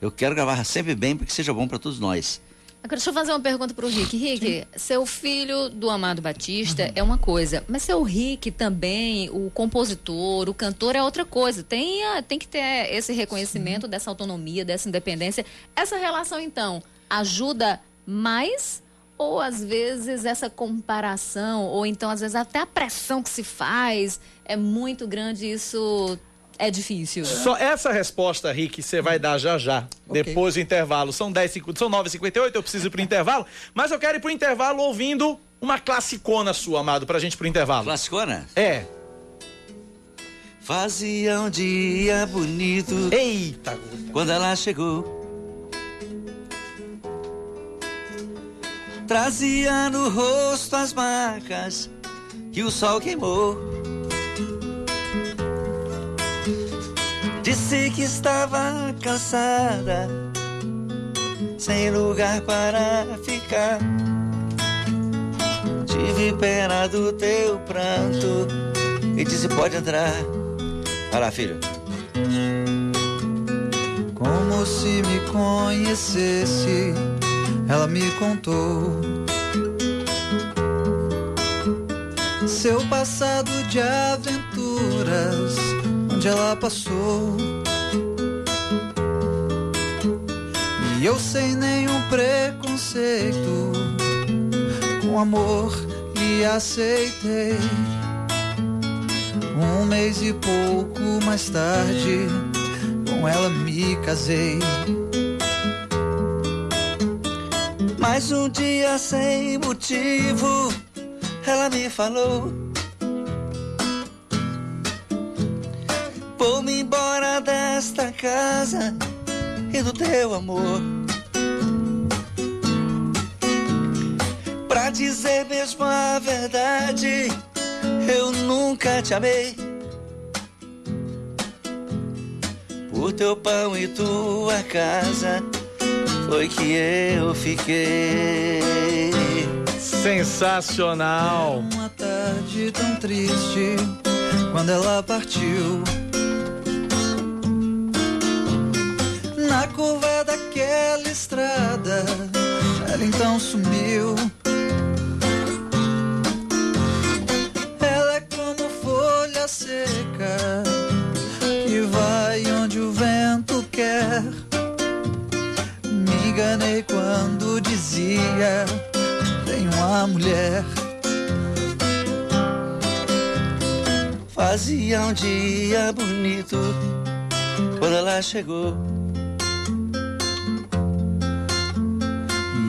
Eu quero gravar sempre bem para que seja bom para todos nós. Agora, deixa eu fazer uma pergunta pro Rick. Rick, seu filho do Amado Batista é uma coisa, mas seu Rick também, o compositor, o cantor é outra coisa. Tem, tem que ter esse reconhecimento dessa autonomia, dessa independência. Essa relação, então, ajuda mais ou às vezes essa comparação, ou então às vezes até a pressão que se faz é muito grande e isso é difícil? Só essa resposta, Rick, você vai dar já já, depois do intervalo. São 10, cinco- são 9h58, eu preciso ir pro intervalo, mas eu quero ir pro intervalo ouvindo uma classicona sua, amado, pra gente ir pro intervalo. Classicona? É. Fazia um dia bonito. Eita! Quando ela chegou. Trazia no rosto as marcas que o sol queimou. Disse que estava cansada, sem lugar para ficar. Tive pena do teu pranto e disse: Pode entrar. Vai lá, filho. Como se me conhecesse, ela me contou seu passado de aventuras, onde ela passou. E eu sem nenhum preconceito, com amor lhe aceitei. Um mês e pouco mais tarde, com ela me casei. Mais um dia sem motivo, ela me falou. Vou-me embora desta casa e do teu amor. Pra dizer mesmo a verdade, eu nunca te amei. Por teu pão e tua casa, foi que eu fiquei. Sensacional. Uma tarde tão triste, quando ela partiu. Curva daquela estrada, ela então sumiu. Ela é como folha seca que vai onde o vento quer. Me enganei quando dizia: tem uma mulher. Fazia um dia bonito quando ela chegou.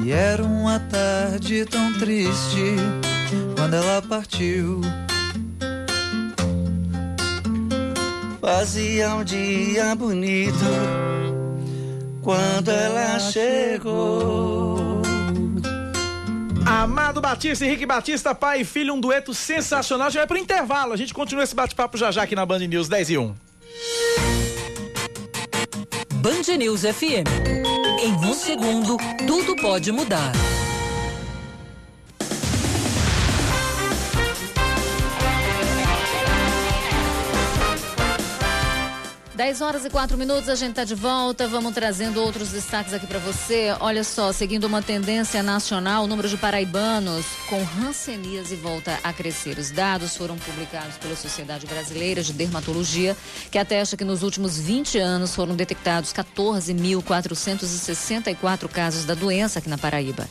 E era uma tarde tão triste quando ela partiu. Fazia um dia bonito quando ela chegou. Amado Batista, Henrique Batista, pai e filho, um dueto sensacional. Já vai pro intervalo. A gente continua esse bate-papo já já aqui na Band News 10 e 1. Band News FM. Em um segundo, tudo pode mudar. 10 horas e 4 minutos, a gente está de volta. Vamos trazendo outros destaques aqui para você. Olha só, seguindo uma tendência nacional, o número de paraibanos com ranceníase volta a crescer. Os dados foram publicados pela Sociedade Brasileira de Dermatologia, que atesta que nos últimos 20 anos foram detectados 14.464 casos da doença aqui na Paraíba.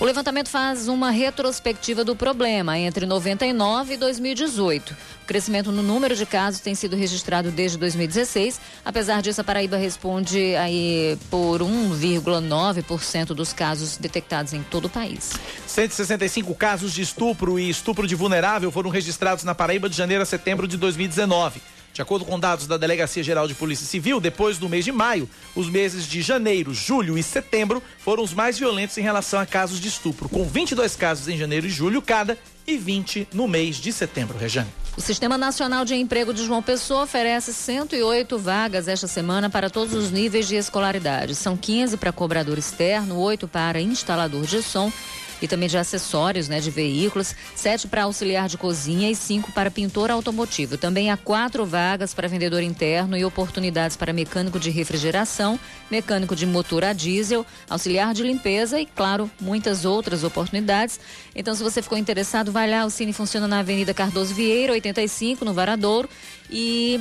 O levantamento faz uma retrospectiva do problema entre 99 e 2018. O crescimento no número de casos tem sido registrado desde 2016. Apesar disso, a Paraíba responde aí por 1,9% dos casos detectados em todo o país. 165 casos de estupro e estupro de vulnerável foram registrados na Paraíba de janeiro a setembro de 2019. De acordo com dados da Delegacia Geral de Polícia Civil, depois do mês de maio, os meses de janeiro, julho e setembro foram os mais violentos em relação a casos de estupro, com 22 casos em janeiro e julho cada e 20 no mês de setembro. Rejane. O Sistema Nacional de Emprego de João Pessoa oferece 108 vagas esta semana para todos os níveis de escolaridade. São 15 para cobrador externo, 8 para instalador de som e também de acessórios, né, de veículos, sete para auxiliar de cozinha e cinco para pintor automotivo. Também há quatro vagas para vendedor interno e oportunidades para mecânico de refrigeração, mecânico de motor a diesel, auxiliar de limpeza e, claro, muitas outras oportunidades. Então, se você ficou interessado, vai lá. O Cine funciona na Avenida Cardoso Vieira, 85, no Varadouro. E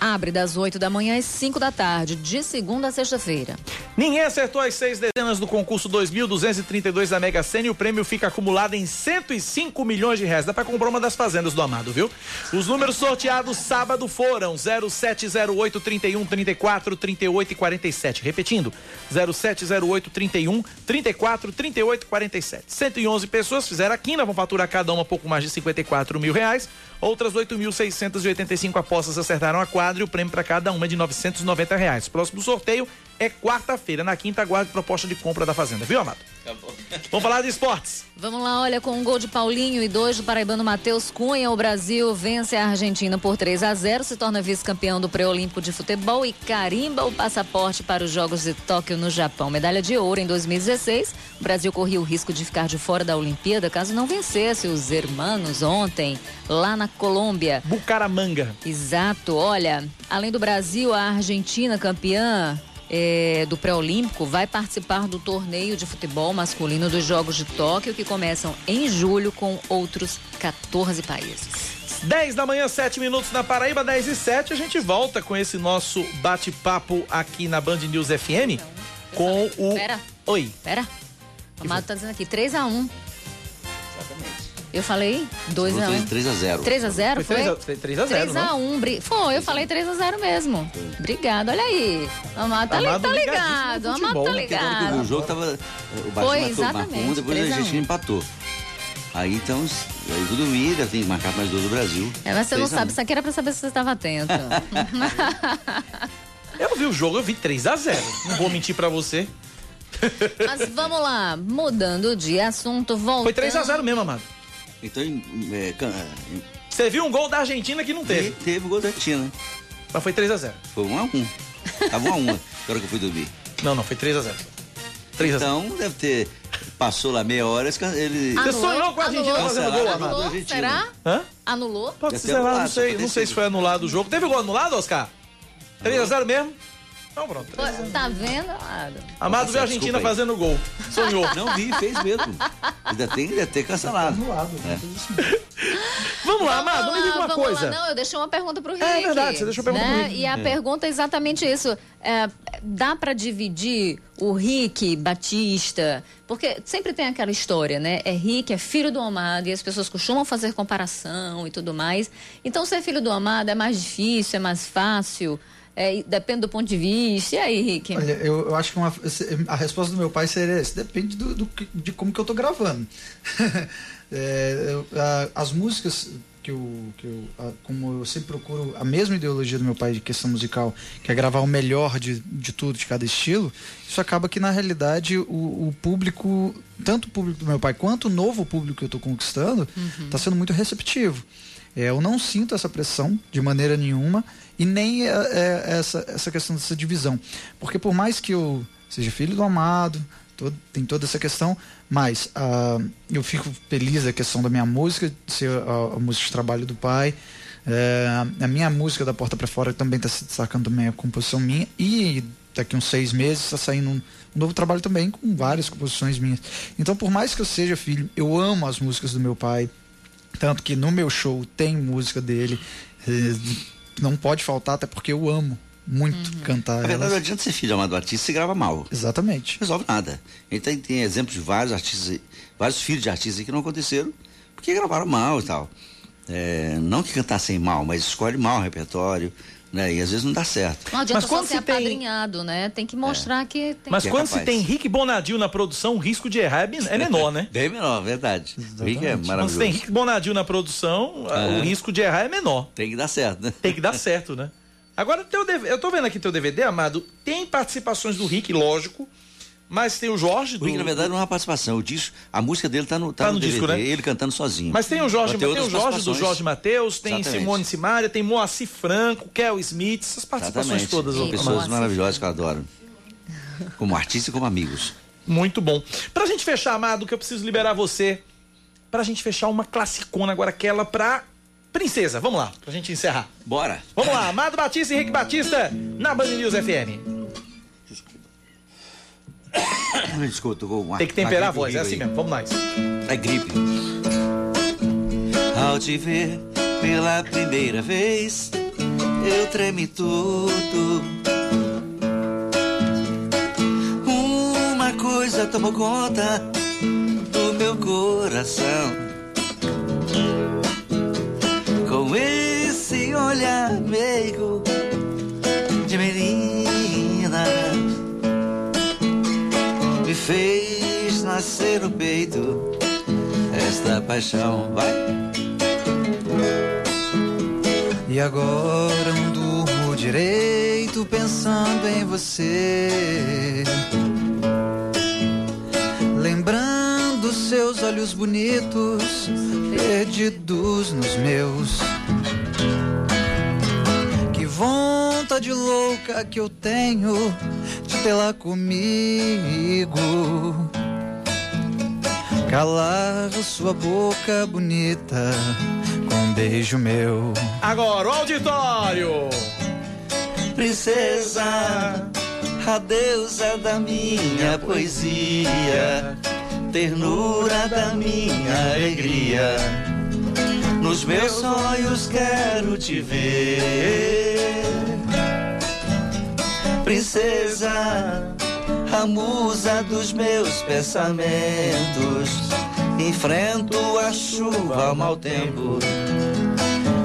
abre das 8 da manhã às 5 da tarde, de segunda a sexta-feira. Ninguém acertou as seis dezenas do concurso 2.232 da Mega Sena e o prêmio fica acumulado em 105 milhões de reais. Dá pra comprar uma das fazendas do Amado, viu? Os números sorteados sábado foram 0708 31 34 38 e 47. Repetindo, 0708 31 34 38 e 47. 111 pessoas fizeram a quina, vão faturar cada uma pouco mais de 54 mil reais. Outras 8.685 apostas acertaram a quadra e o prêmio para cada uma é de 990 reais. Próximo sorteio é quarta-feira. Na quinta, aguarde proposta de compra da Fazenda, viu, Amado? Vamos falar de esportes. Vamos lá, olha, com um gol de Paulinho e dois do paraibano Matheus Cunha, o Brasil vence a Argentina por 3 a 0, se torna vice-campeão do pré-olímpico de futebol e carimba o passaporte para os Jogos de Tóquio no Japão. Medalha de ouro em 2016. O Brasil corria o risco de ficar de fora da Olimpíada caso não vencesse os hermanos ontem, lá na Colômbia. Bucaramanga. Exato, olha, além do Brasil, a Argentina campeã é, do pré-olímpico vai participar do torneio de futebol masculino dos Jogos de Tóquio, que começam em julho com outros 14 países. 10 da manhã, 7 minutos na Paraíba, 10 e 7. A gente volta com esse nosso bate-papo aqui na Band News FM com o. Pera. Oi. Pera. O Amado tá dizendo aqui, 3 a 1 Eu falei 2 a 1 3 a 0 3 a 0 Foi foi? 3 a- foi 3 a 0, 3 a 1 bri- Foi, eu falei 3 a 0 mesmo. Obrigado, olha aí. O Amado tá, li- Amado tá ligado. Amado tá ligado. o jogo tava. O Foi, Brasil matou, marcou exatamente, um, depois a 3 a 1. Argentina empatou. Aí então, aí tudo mira, tem que marcar mais dois do Brasil. É, mas você não 3 a 1. sabe, isso aqui era pra saber se você estava atento. Eu vi o jogo, eu vi 3 a 0 Não vou mentir pra você. mas vamos lá, mudando de assunto, voltando. Foi 3 a 0 mesmo, Amado. Então, é, can- é, Você viu um gol da Argentina que não teve. teve, teve o gol da Argentina. Mas foi 3 a 0 Foi 1 a 1 Tava 1 a 1 na hora que eu fui dormir. Não, não, foi 3 a 0 3 a 0 Então, deve ter. Passou lá meia hora, ele. Você sonhou com a Argentina anulou, fazendo gol, a Amado? do Anulou, Argentina. será? Hã? Anulou? Pode ser, lá, não anulado, sei, não sei se foi anulado o jogo. Teve gol anulado, Oscar? 3 a 0 mesmo? Então pronto. Pô, Tá vendo, Amado? Amado Tá viu a Argentina aí. fazendo gol. Sonhou. Não vi, fez mesmo. Ainda tem, ainda tem cancelado. É. Vamos lá, Amado, Vamos me diga lá, uma vamos coisa. Lá. Não, eu deixei uma pergunta pro Rick. É verdade, você deixou a pergunta né? pro Rick. E a pergunta é exatamente isso. É, dá pra dividir o Rick Batista? Porque sempre tem aquela história, né? É Rick, é filho do Amado, e as pessoas costumam fazer comparação e tudo mais. Então, ser filho do Amado é mais difícil, é mais fácil? É, depende do ponto de vista. E aí, Rick? Olha, eu, eu acho que uma- a resposta do meu pai seria essa. Depende do, do de como que eu tô gravando. É, eu- a- as músicas que eu, que eu a- como eu sempre procuro a mesma ideologia do meu pai de questão musical, que é gravar o melhor de, de tudo, de cada estilo, isso acaba que na realidade o, o público, tanto o público do meu pai quanto o novo público que eu estou conquistando, está sendo muito receptivo. É, eu não sinto essa pressão de maneira nenhuma e nem é, é, essa, essa questão dessa divisão. Porque por mais que eu seja filho do amado, todo- tem toda essa questão, mas ah, eu fico feliz da questão da minha música, ser a, a música de trabalho do pai. É, a minha música da Porta para Fora também está se destacando também, a composição minha. E daqui uns seis meses está saindo um, um novo trabalho também com várias composições minhas. Então, por mais que eu seja filho, eu amo as músicas do meu pai. Tanto que no meu show tem música dele. Não pode faltar, até porque eu amo muito cantar. Na verdade, elas. não adianta ser filho de Amado Batista se grava mal. Exatamente. Não resolve nada. A gente tem, tem exemplos de vários artistas, vários filhos de artistas que não aconteceram porque gravaram mal e tal. É, não que cantassem mal, mas escolhe mal o repertório, né? E às vezes não dá certo. Não adianta Mas só quando ser se tem- apadrinhado, né? Tem que mostrar que tem Mas Que é quando se capaz. tem Rick Bonadil na produção, o risco de errar é é menor, né? Bem menor, verdade. O Rick é Quando se maravilhoso. tem Rick Bonadil na produção, o Aham. risco de errar é menor. Tem que dar certo, né? Tem que dar certo, né? Agora, teu eu tô vendo aqui teu DVD, Amado, tem participações do Rick, lógico, mas tem o Jorge do... Rick, na verdade, não é uma participação. O disco, a música dele tá no, tá Tá no, no disco, DVD, né? ele cantando sozinho. Mas tem o Jorge, tem, o Jorge do. Jorge Mateus, tem Exatamente. Simone Simaria, tem Moacir Franco, Kel Smith, essas participações Exatamente. todas. São pessoas maravilhosas que eu adoro. Como artista e como amigos. Muito bom. Pra gente fechar, Amado, que eu preciso liberar você. Pra gente fechar uma classicona agora, aquela pra Princesa. Vamos lá, pra gente encerrar. Bora. Vamos lá, Amado Batista e Henrique Batista na Band News FM. Desculpa, tô com uma, Tem que temperar a voz, é assim aí. mesmo. Vamos nós. É gripe. Ao te ver pela primeira vez, eu tremi tudo. Uma coisa tomou conta do meu coração. Com esse olhar meigo de menina, fez nascer no peito esta paixão. Vai. E agora não durmo direito pensando em você. Lembrando seus olhos bonitos, perdidos nos meus. Que vontade louca que eu tenho de tê-la comigo. Calar sua boca bonita com um beijo meu. Agora, o auditório. Princesa, a deusa da minha poesia, ternura da minha alegria. Nos meus sonhos quero te ver. Princesa, a musa dos meus pensamentos. Enfrento a chuva, o mau tempo,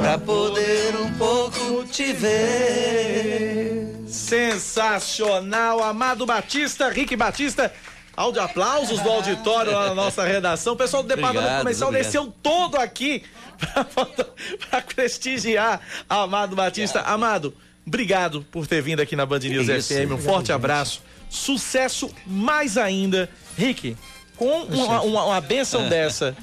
pra poder um pouco te ver. Sensacional, Amado Batista, Rick Batista. Áudio aplausos do auditório lá na nossa redação. O pessoal do departamento Obrigado, comercial obrigado. desceu todo aqui para prestigiar Amado Batista. Amado, obrigado por ter vindo aqui na Band News isso. FM. Um forte abraço. Sucesso mais ainda. Rick, com uma, uma, uma benção dessa,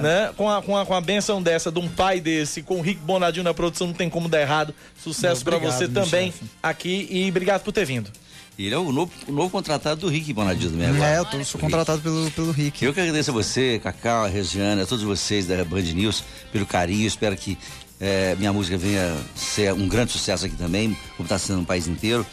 né? Com a, com, a, com a benção dessa, de um pai desse, com o Rick Bonadinho na produção, não tem como dar errado. Sucesso para você também chefe. aqui e obrigado por ter vindo. Ele é o novo, o novo contratado do Rick Bonadinho também agora. É, eu tô, sou contratado pelo, pelo Rick. Eu que agradeço a você, Cacau, a Regiane, a todos vocês da Band News pelo carinho. Espero que eh, minha música venha ser um grande sucesso aqui também, como está sendo no país inteiro.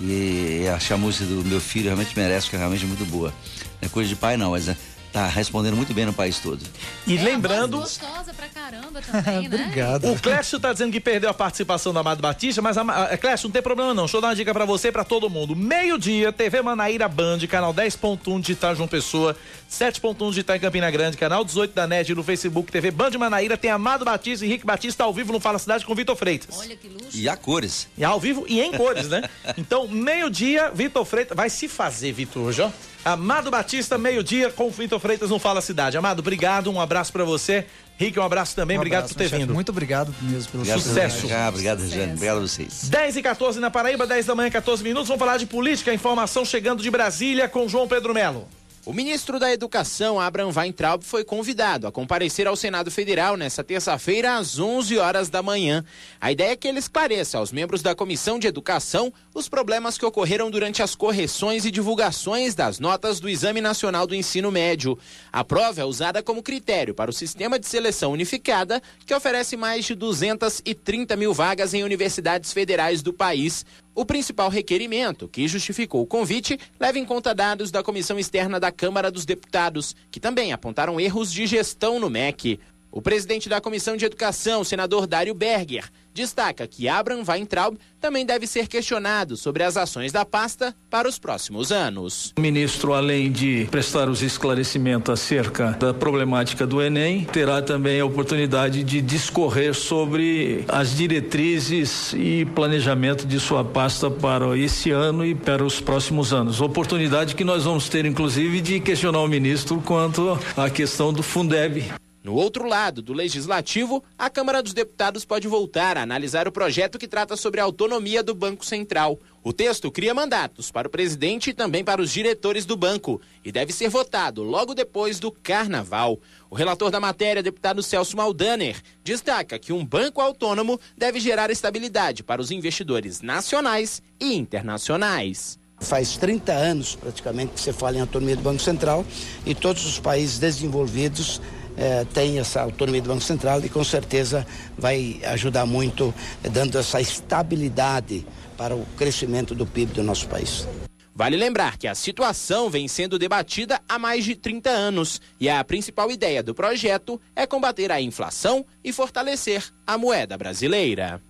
E, e achar a música do meu filho realmente merece, porque é realmente muito boa. Não é coisa de pai não, mas está respondendo muito bem no país todo. E É, lembrando. gostosa pra caramba também, né? Obrigado. O Clécio tá dizendo que perdeu a participação do Amado Batista, mas, a, Clécio, não tem problema não. Deixa eu dar uma dica pra você e pra todo mundo. Meio-dia, TV Manaíra Band, canal 10.1 digital João Pessoa, 7.1 digital em Campina Grande, canal 18 da NET no Facebook, TV Band Manaíra, tem Amado Batista e Henrique Batista ao vivo no Fala Cidade com Vitor Freitas. Olha que luxo. E a cores. E ao vivo e em cores, né? Então, meio-dia, Vitor Freitas. Vai se fazer, Vitor, hoje, ó. Amado Batista, meio-dia, com o Vitor Freitas no Fala Cidade. Amado, obrigado, um abraço pra você. Rick, um abraço também, Um obrigado abraço, por ter chefe. vindo. Muito obrigado mesmo pelo Obrigado, Sucesso. Cacau, obrigado, Regiane. Obrigado a vocês. 10 e 14 na Paraíba, 10 da manhã, 14 minutos. Vamos falar de política, informação chegando de Brasília com João Pedro Melo. O ministro da Educação, Abraham Weintraub, foi convidado a comparecer ao Senado Federal nesta terça-feira às 11 horas da manhã. A ideia é que ele esclareça aos membros da Comissão de Educação os problemas que ocorreram durante as correções e divulgações das notas do Exame Nacional do Ensino Médio. A prova é usada como critério para o sistema de seleção unificada, que oferece mais de 230 mil vagas em universidades federais do país. O principal requerimento, que justificou o convite, leva em conta dados da Comissão Externa da Câmara dos Deputados, que também apontaram erros de gestão no MEC. O presidente da Comissão de Educação, senador Dário Berger, destaca que Abraham Weintraub também deve ser questionado sobre as ações da pasta para os próximos anos. O ministro, além de prestar os esclarecimentos acerca da problemática do Enem, terá também a oportunidade de discorrer sobre as diretrizes e planejamento de sua pasta para esse ano e para os próximos anos. Oportunidade que nós vamos ter, inclusive, de questionar o ministro quanto à questão do Fundeb. No outro lado do legislativo, a Câmara dos Deputados pode voltar a analisar o projeto que trata sobre a autonomia do Banco Central. O texto cria mandatos para o presidente e também para os diretores do banco e deve ser votado logo depois do Carnaval. O relator da matéria, deputado Celso Maldaner, destaca que um banco autônomo deve gerar estabilidade para os investidores nacionais e internacionais. Faz 30 anos, praticamente, que você fala em autonomia do Banco Central e todos os países desenvolvidos eh, têm essa autonomia do Banco Central e com certeza vai ajudar muito, eh, dando essa estabilidade para o crescimento do PIB do nosso país. Vale lembrar que a situação vem sendo debatida há mais de 30 anos e a principal ideia do projeto é combater a inflação e fortalecer a moeda brasileira.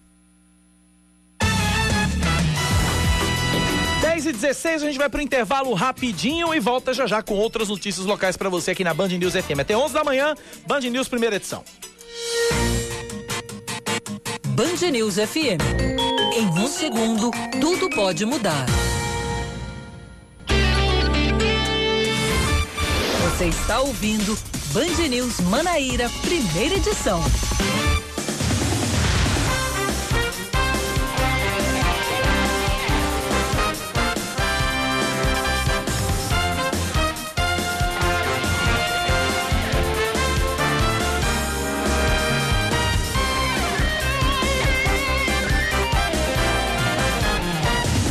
10 e 16 a gente vai pro intervalo rapidinho e volta já já com outras notícias locais para você aqui na Band News FM. Até 11 da manhã, Band News primeira edição. Band News FM. Em um segundo, tudo pode mudar. Você está ouvindo Band News Manaíra, primeira edição.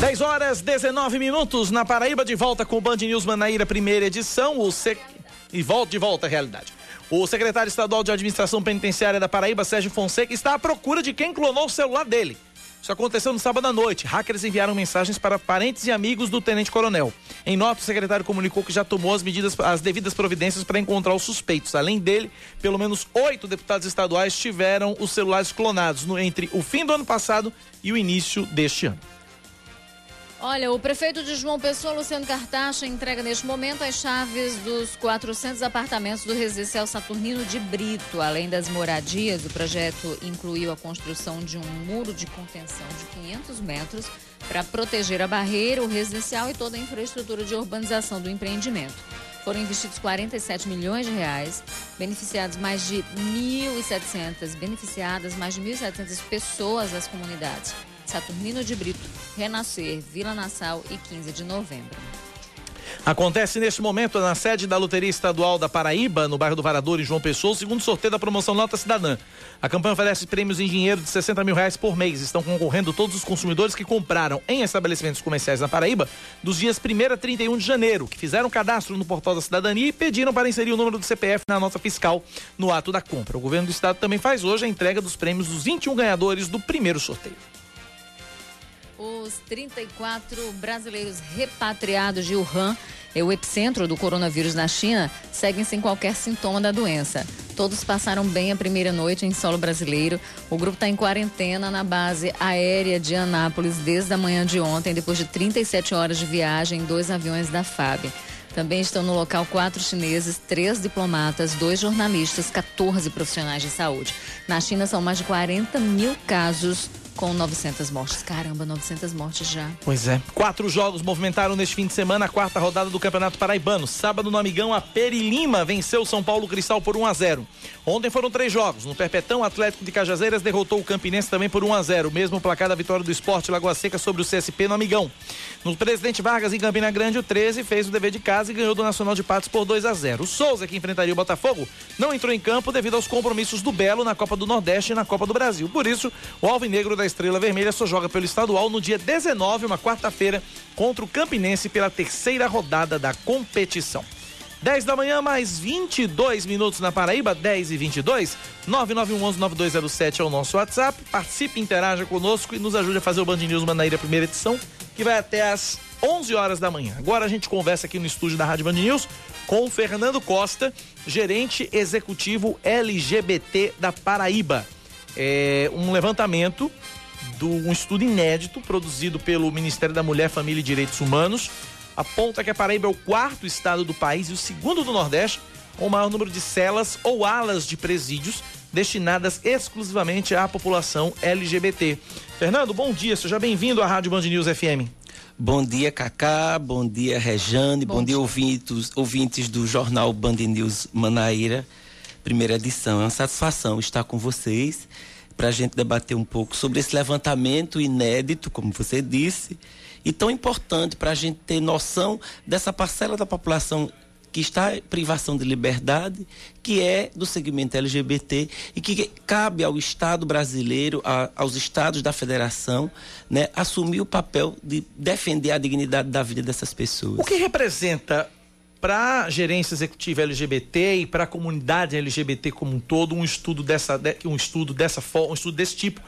Dez horas 19 minutos na Paraíba, de volta com o Band News Manaíra, primeira edição. O sec... E volta de volta à realidade. O secretário estadual de administração penitenciária da Paraíba, Sérgio Fonseca, está à procura de quem clonou o celular dele. Isso aconteceu no sábado à noite. Hackers enviaram mensagens para parentes e amigos do tenente-coronel. Em nota, o secretário comunicou que já tomou as medidas, as devidas providências para encontrar os suspeitos. Além dele, pelo menos oito deputados estaduais tiveram os celulares clonados no, entre o fim do ano passado e o início deste ano. Olha, o prefeito de João Pessoa, Luciano Cartacha, entrega neste momento as chaves dos 400 apartamentos do residencial Saturnino de Brito. Além das moradias, o projeto incluiu a construção de um muro de contenção de 500 metros para proteger a barreira, o residencial e toda a infraestrutura de urbanização do empreendimento. Foram investidos 47 milhões de reais, beneficiados mais de 1.700, beneficiadas mais de 1.700 pessoas das comunidades. Saturnino de Brito, Renascer, Vila Nassau e 15 de novembro. Acontece neste momento na sede da Loteria Estadual da Paraíba, no bairro do Varador, em João Pessoa, o segundo sorteio da promoção Nota Cidadã. A campanha oferece prêmios em dinheiro de 60 mil reais por mês. Estão concorrendo todos os consumidores que compraram em estabelecimentos comerciais na Paraíba dos dias 1 a 31 de janeiro, que fizeram cadastro no portal da cidadania e pediram para inserir o número do CPF na nota fiscal no ato da compra. O governo do estado também faz hoje a entrega dos prêmios dos 21 ganhadores do primeiro sorteio. Os 34 brasileiros repatriados de Wuhan, é o epicentro do coronavírus na China, seguem sem qualquer sintoma da doença. Todos passaram bem a primeira noite em solo brasileiro. O grupo está em quarentena na base aérea de Anápolis desde a manhã de ontem, depois de 37 horas de viagem em dois aviões da FAB. Também estão no local quatro chineses, três diplomatas, dois jornalistas, 14 profissionais de saúde. Na China são mais de 40 mil casos com 900 mortes. Caramba, 900 mortes já. Pois é. Quatro jogos movimentaram neste fim de semana a quarta rodada do Campeonato Paraibano. Sábado no Amigão, a Peri Lima venceu o São Paulo Cristal por 1 a 0. Ontem foram três jogos. No Perpetão, Atlético de Cajazeiras derrotou o Campinense também por 1 a 0. Mesmo placar da vitória do Esporte Lagoa Seca sobre o CSP no Amigão. No Presidente Vargas em Campina Grande, o 13 fez o dever de casa e ganhou do Nacional de Patos por 2 a 0. O Souza, que enfrentaria o Botafogo, não entrou em campo devido aos compromissos do Belo na Copa do Nordeste e na Copa do Brasil. Por isso, o Alvinegro da Estrela Vermelha só joga pelo estadual no dia 19, uma quarta-feira, contra o Campinense pela terceira rodada da competição. 10 da manhã, mais 22 minutos na Paraíba, 10 e 22. 9911-9207 é o nosso WhatsApp. Participe, interaja conosco e nos ajude a fazer o Band News Manaíra primeira edição, que vai até às 11 horas da manhã. Agora a gente conversa aqui no estúdio da Rádio Band News com o Fernando Costa, gerente executivo LGBT da Paraíba. É um levantamento de um estudo inédito produzido pelo Ministério da Mulher, Família e Direitos Humanos aponta que a Paraíba é o quarto estado do país e o segundo do Nordeste com o maior número de celas ou alas de presídios destinadas exclusivamente à população LGBT. Fernando, bom dia, seja bem-vindo à Rádio Band News FM. Bom dia, Cacá. Bom dia, Rejane. Bom, bom dia, ouvintes, ouvintes do jornal Band News Manaíra, primeira edição. É uma satisfação estar com vocês para a gente debater um pouco sobre esse levantamento inédito, como você disse, e tão importante para a gente ter noção dessa parcela da população que está em privação de liberdade, que é do segmento LGBT e que cabe ao Estado brasileiro, a, aos estados da federação, né, assumir o papel de defender a dignidade da vida dessas pessoas. O que representa para a gerência executiva LGBT e para a comunidade LGBT como um todo um estudo dessa um estudo dessa forma, um estudo desse tipo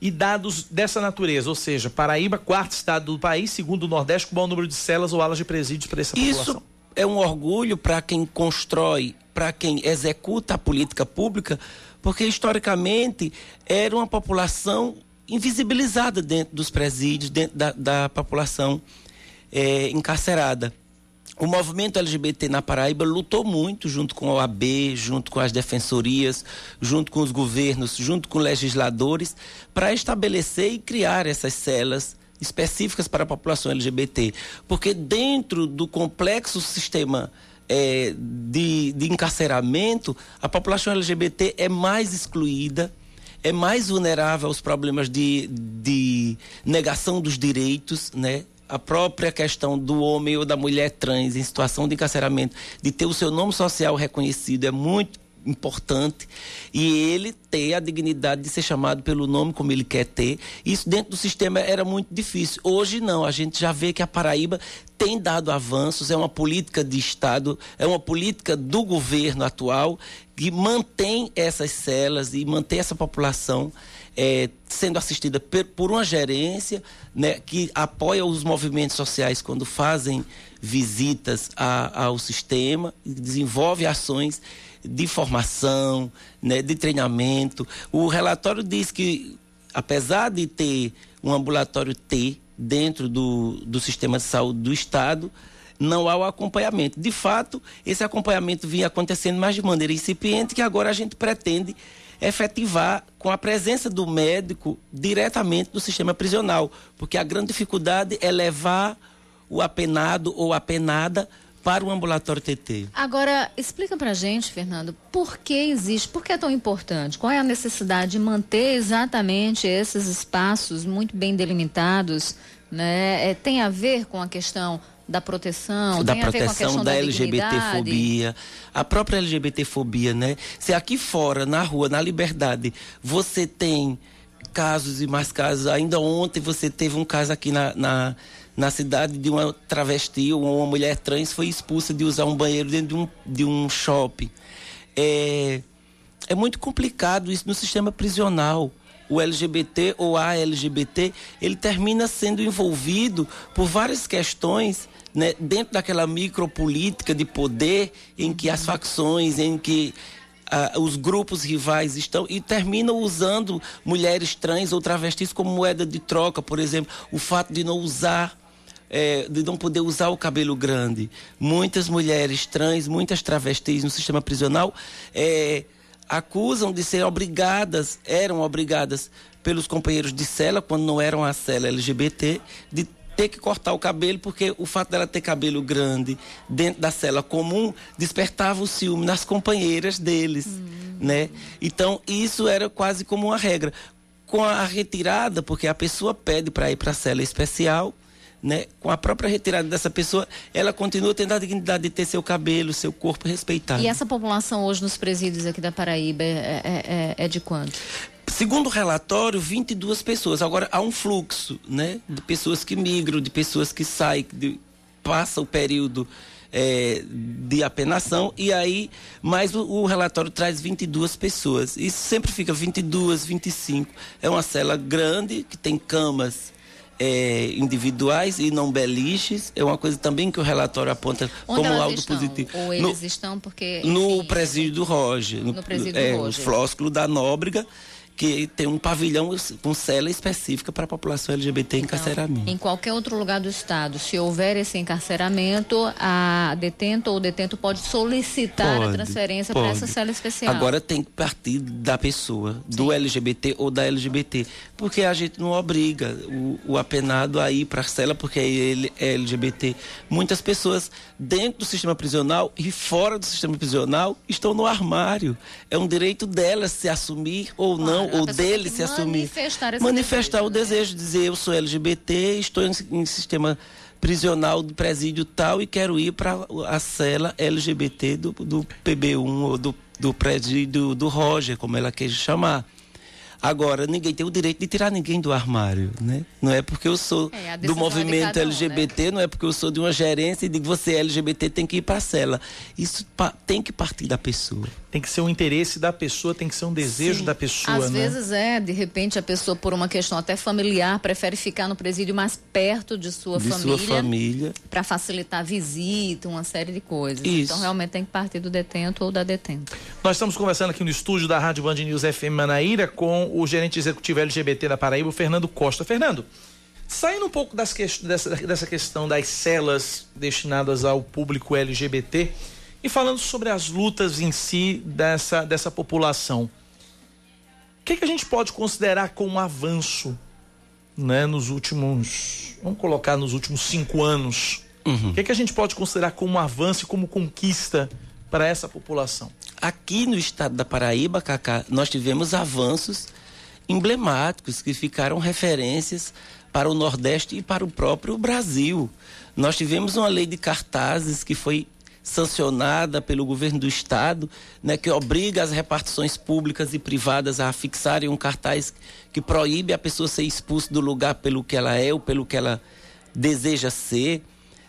e dados dessa natureza, ou seja, Paraíba, quarto estado do país, segundo o Nordeste, com o maior número de celas ou alas de presídios para essa Isso população. é um orgulho para quem constrói, para quem executa a política pública, porque historicamente era uma população invisibilizada dentro dos presídios, dentro da, da população é, encarcerada. O movimento LGBT na Paraíba lutou muito junto com a OAB, junto com as defensorias, junto com os governos, junto com legisladores, para estabelecer e criar essas celas específicas para a população LGBT. Porque dentro do complexo sistema é, de, de encarceramento, a população LGBT é mais excluída, é mais vulnerável aos problemas de, de negação dos direitos, né? A própria questão do homem ou da mulher trans em situação de encarceramento, de ter o seu nome social reconhecido, é muito importante e ele ter a dignidade de ser chamado pelo nome como ele quer ter. Isso dentro do sistema era muito difícil. Hoje não, a gente já vê que a Paraíba tem dado avanços, é uma política de Estado, é uma política do governo atual que mantém essas celas e mantém essa população é, sendo assistida per, por uma gerência né, que apoia os movimentos sociais quando fazem visitas a, ao sistema, desenvolve ações de formação, né, de treinamento. O relatório diz que, apesar de ter um ambulatório T dentro do, do sistema de saúde do Estado, não há o acompanhamento. De fato, esse acompanhamento vinha acontecendo mais de maneira incipiente, que agora a gente pretende efetivar com a presença do médico diretamente do sistema prisional, porque a grande dificuldade é levar o apenado ou a penada para o ambulatório TT. Agora, explica pra gente, Fernando, por que existe, por que é tão importante? Qual é a necessidade de manter exatamente esses espaços muito bem delimitados? Né? É, tem a ver com a questão da proteção, da tem a a proteção questão da, da LGBTfobia, a própria LGBTfobia, né? Se aqui fora, na rua, na liberdade, você tem casos e mais casos, ainda ontem você teve um caso aqui na, na, na cidade de uma travesti ou uma mulher trans foi expulsa de usar um banheiro dentro de um, de um shopping. É, é muito complicado isso no sistema prisional o LGBT ou a LGBT, ele termina sendo envolvido por várias questões né, dentro daquela micropolítica de poder em que as facções, em que ah, os grupos rivais estão e terminam usando mulheres trans ou travestis como moeda de troca, por exemplo, o fato de não usar é, de não poder usar o cabelo grande. Muitas mulheres trans, muitas travestis no sistema prisional é, acusam de ser obrigadas, eram obrigadas pelos companheiros de cela, quando não eram a cela LGBT, de ter que cortar o cabelo, porque o fato dela ter cabelo grande dentro da cela comum despertava o ciúme nas companheiras deles, hum. né? Então, isso era quase como uma regra. Com a retirada, porque a pessoa pede para ir para a cela especial, né? Com a própria retirada dessa pessoa, ela continua tendo a dignidade de ter seu cabelo, seu corpo respeitado. E essa população hoje nos presídios aqui da Paraíba é, é, é, é de quanto? Segundo o relatório, 22 pessoas. Agora, há um fluxo, né? De pessoas que migram, de pessoas que saem, de, passa o período é, de apenação e aí, mas o, o, relatório traz 22 pessoas. Isso sempre fica 22, 25. É uma cela grande, que tem camas é, individuais e não beliches. É uma coisa também que o relatório aponta Onde como algo estão? positivo. Ou eles no, estão porque. Enfim, no presídio do Roger. No, no presídio é, do Roger. O flósculo da Nóbrega que tem um pavilhão com cela específica para a população LGBT em então, encarceramento. Em qualquer outro lugar do estado, se houver esse encarceramento, a detento ou detento pode solicitar pode, a transferência para essa cela especial. Agora tem que partir da pessoa, Sim. do LGBT ou da LGBT, porque a gente não obriga o, o apenado a ir para a cela porque ele é LGBT. Muitas pessoas dentro do sistema prisional e fora do sistema prisional estão no armário. É um direito delas se assumir ou não ou dele se assumir. Manifestar, manifestar desejo, o né? desejo, dizer eu sou LGBT, estou em, em sistema prisional do presídio tal e quero ir para a cela LGBT do, do PB1 ou do, do presídio do Roger, como ela quer chamar. Agora, ninguém tem o direito de tirar ninguém do armário, né? Não é porque eu sou É, do é movimento cada um, LGBT, não é porque eu sou de uma gerência e digo você é LGBT tem que ir para a cela. Isso tem que partir da pessoa. Tem que ser um interesse da pessoa, tem que ser um desejo Sim. da pessoa, Às né? vezes é, de repente a pessoa por uma questão até familiar prefere ficar no presídio mais perto de sua de família. sua família. Para facilitar a visita, uma série de coisas. Isso. Então realmente tem que partir do detento ou da detenta. Nós estamos conversando aqui no estúdio da Rádio Band News FM Manaíra com o gerente executivo LGBT da Paraíba, o Fernando Costa. Fernando, saindo um pouco que- dessa, dessa questão das celas destinadas ao público LGBT e falando sobre as lutas em si dessa, dessa população, o que, que a gente pode considerar como avanço né, nos últimos, vamos colocar nos últimos cinco anos? O que, que a gente pode considerar como avanço e como conquista para essa população? Aqui no estado da Paraíba, Cacá, nós tivemos avanços emblemáticos que ficaram referências para o Nordeste e para o próprio Brasil. Nós tivemos uma lei de cartazes que foi sancionada pelo governo do estado, né, que obriga as repartições públicas e privadas a fixarem um cartaz que proíbe a pessoa ser expulsa do lugar pelo que ela é ou pelo que ela deseja ser.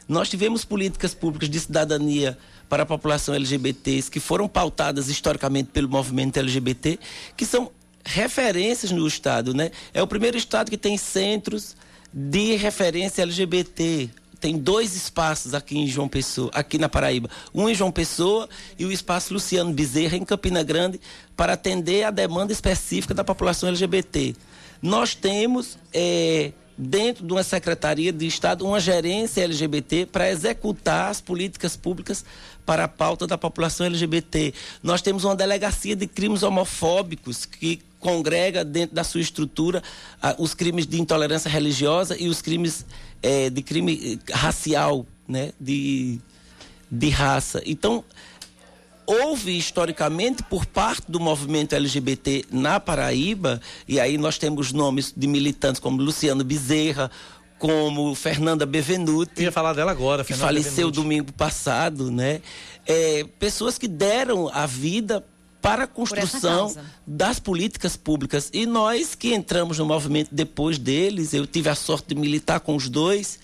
Nós tivemos políticas públicas de cidadania para a população LGBTs que foram pautadas historicamente pelo movimento LGBT, que são referências no estado, né? É o primeiro estado que tem centros de referência LGBT. Tem dois espaços aqui em João Pessoa, aqui na Paraíba. Um em João Pessoa e o espaço Luciano Bezerra em Campina Grande para atender a demanda específica da população LGBT. Nós temos eh, dentro de uma secretaria de Estado uma gerência LGBT para executar as políticas públicas para a pauta da população LGBT. Nós temos uma delegacia de crimes homofóbicos que congrega dentro da sua estrutura ah, os crimes de intolerância religiosa e os crimes eh, de crime eh, racial, né, de, de raça. Então houve historicamente por parte do movimento LGBT na Paraíba, e aí nós temos nomes de militantes como Luciano Bezerra, como Fernanda Bevenuti. Eu ia falar dela agora, que Fernanda faleceu Bevenuti. domingo passado, né? É, pessoas que deram a vida para a construção das políticas públicas. E nós que entramos no movimento depois deles, eu tive a sorte de militar com os dois,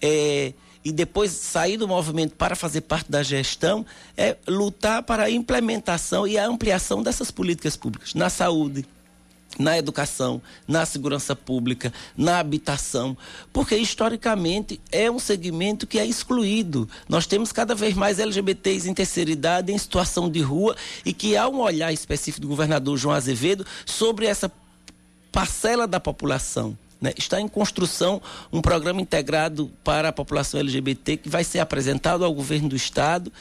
é, e depois sair do movimento para fazer parte da gestão, é lutar para a implementação e a ampliação dessas políticas públicas na saúde, na educação, na segurança pública, na habitação, porque historicamente é um segmento que é excluído. Nós temos cada vez mais LGBTs em terceira idade, em situação de rua, e que há um olhar específico do governador João Azevedo sobre essa parcela da população. né? Está em construção um programa integrado para a população LGBT que vai ser apresentado ao governo do Estado,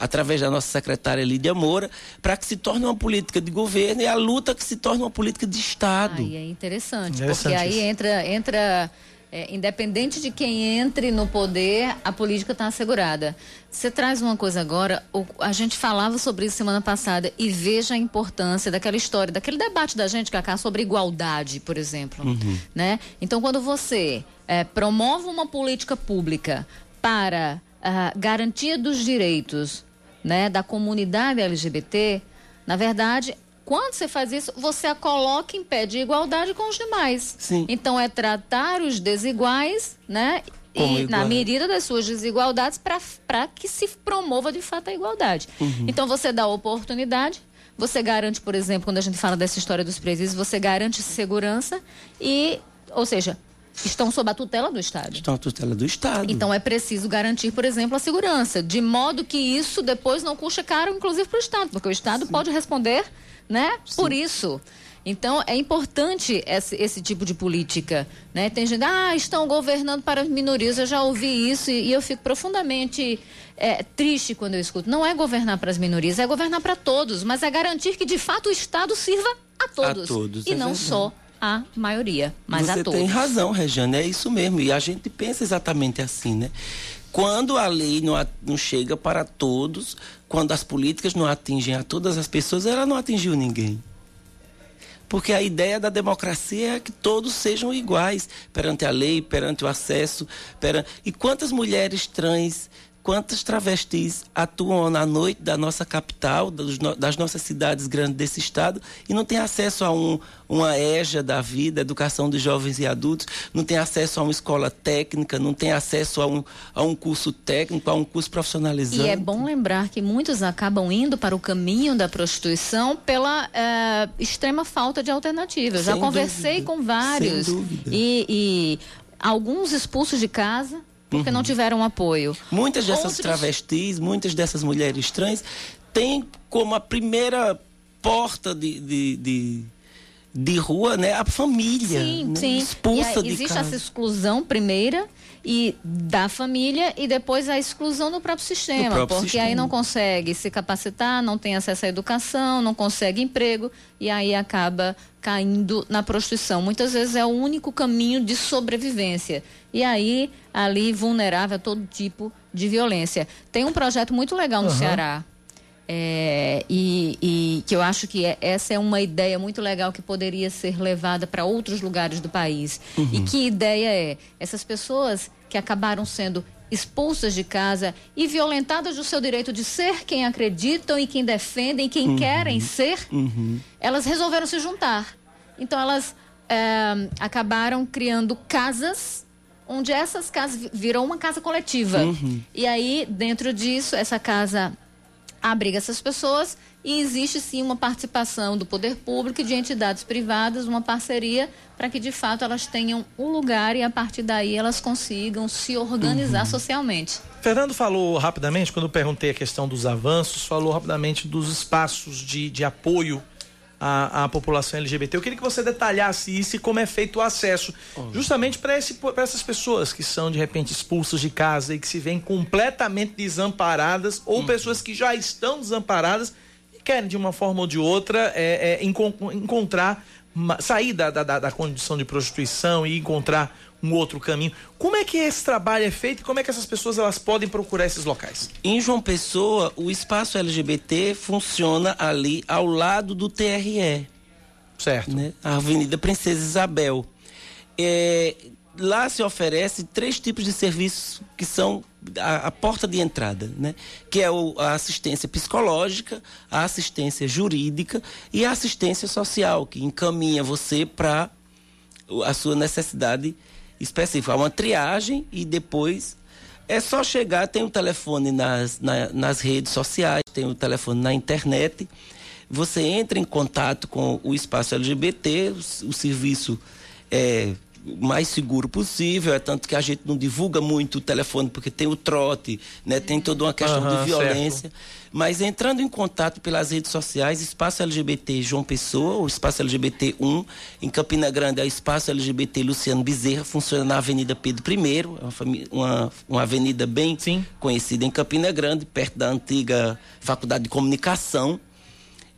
através da nossa secretária Lídia Moura, para que se torne uma política de governo e a luta que se torne uma política de Estado. Aí é interessante, Interessante porque aí isso. entra, entra é, independente de quem entre no poder, a política está assegurada. Você traz uma coisa agora, o- a gente falava sobre isso semana passada e veja a importância daquela história, daquele debate da gente, Cacá, sobre igualdade, por exemplo. né? Então, quando você eh, promove uma política pública para a garantia dos direitos né, da comunidade LGBT, na verdade, quando você faz isso, você a coloca em pé de igualdade com os demais. Sim. Então, é tratar os desiguais, né? Como e na medida das suas desigualdades para que se promova de fato a igualdade. Uhum. Então você dá oportunidade, você garante, por exemplo, quando a gente fala dessa história dos presídios, você garante segurança e, ou seja, estão sob a tutela do Estado. Estão à tutela do Estado. Então é preciso garantir, por exemplo, a segurança, de modo que isso depois não custe caro, inclusive para o Estado, porque o Estado pode responder, né, por isso. Então é importante esse, esse tipo de política, né? Tem gente, ah, estão governando para as minorias. Eu já ouvi isso e, e eu fico profundamente é, triste quando eu escuto. Não é governar para as minorias, é governar para todos, mas é garantir que de fato o Estado sirva a todos, todos, e é não verdade. só a maioria, mas Você a todos. tem razão, Regiane, é isso mesmo. E a gente pensa exatamente assim, né? Quando a lei não, não chega para todos, quando as políticas não atingem a todas as pessoas, ela não atingiu ninguém. Porque a ideia da democracia é que todos sejam iguais perante a lei, perante o acesso. Perante... E quantas mulheres trans quantas travestis atuam na noite da nossa capital, das nossas cidades grandes desse estado, e não tem acesso a um, uma EJA da vida, educação de jovens e adultos, não tem acesso a uma escola técnica, não tem acesso a um, a um curso técnico, a um curso profissionalizante. E é bom lembrar que muitos acabam indo para o caminho da prostituição pela é, extrema falta de alternativas. Já conversei dúvida. com vários. E, e alguns expulsos de casa porque uhum. não tiveram apoio. Muitas dessas Outros... travestis, muitas dessas mulheres trans têm como a primeira porta de, de, de, de rua, né, a família. Sim, né? sim. Expulsa aí, de existe casa. essa exclusão primeira e da família e depois a exclusão do próprio sistema, próprio porque sistema. aí não consegue se capacitar, não tem acesso à educação, não consegue emprego e aí acaba caindo na prostituição. Muitas vezes é o único caminho de sobrevivência. E aí, ali, vulnerável a todo tipo de violência. Tem um projeto muito legal no uhum. Ceará. É, e, e, que eu acho que é, essa é uma ideia muito legal que poderia ser levada para outros lugares do país. Uhum. E que ideia é? Essas pessoas que acabaram sendo expulsas de casa e violentadas do seu direito de ser quem acreditam e quem defendem quem uhum. querem ser, uhum. elas resolveram se juntar. Então elas é, acabaram criando casas onde essas casas viram uma casa coletiva. Uhum. E aí, dentro disso, essa casa abriga essas pessoas e existe sim uma participação do poder público e de entidades privadas, uma parceria para que de fato elas tenham um lugar e a partir daí elas consigam se organizar uhum. socialmente. Fernando falou rapidamente, quando eu perguntei a questão dos avanços, falou rapidamente dos espaços de, de apoio à, à população LGBT. Eu queria que você detalhasse isso e como é feito o acesso, justamente para essas pessoas que são de repente expulsas de casa e que se veem completamente desamparadas, ou uhum. pessoas que já estão desamparadas e querem de uma forma ou de outra é, é, encontrar sair da, da, da, condição de prostituição e encontrar um outro caminho. Como é que esse trabalho é feito e como é que essas pessoas elas podem procurar esses locais? Em João Pessoa, o espaço LGBT funciona ali ao lado do TRE. Certo. Né? A Avenida Princesa Isabel. É, lá se oferece três tipos de serviços que são a, a porta de entrada, né? Que é o, a assistência psicológica, a assistência jurídica e a assistência social, que encaminha você para a sua necessidade específica. Há uma triagem e depois é só chegar, tem o um telefone nas, na, nas redes sociais, tem o um telefone na internet. Você entra em contato com o espaço LGBT, o, o serviço é mais seguro possível, é tanto que a gente não divulga muito o telefone porque tem o trote, né? Tem toda uma questão uhum, de violência. Certo. Mas entrando em contato pelas redes sociais, Espaço LGBT João Pessoa, o Espaço LGBT 1, em Campina Grande é o Espaço LGBT Luciano Bezerra, funciona na Avenida Pedro I, é uma, uma, uma avenida bem Sim. conhecida em Campina Grande, perto da antiga Faculdade de Comunicação.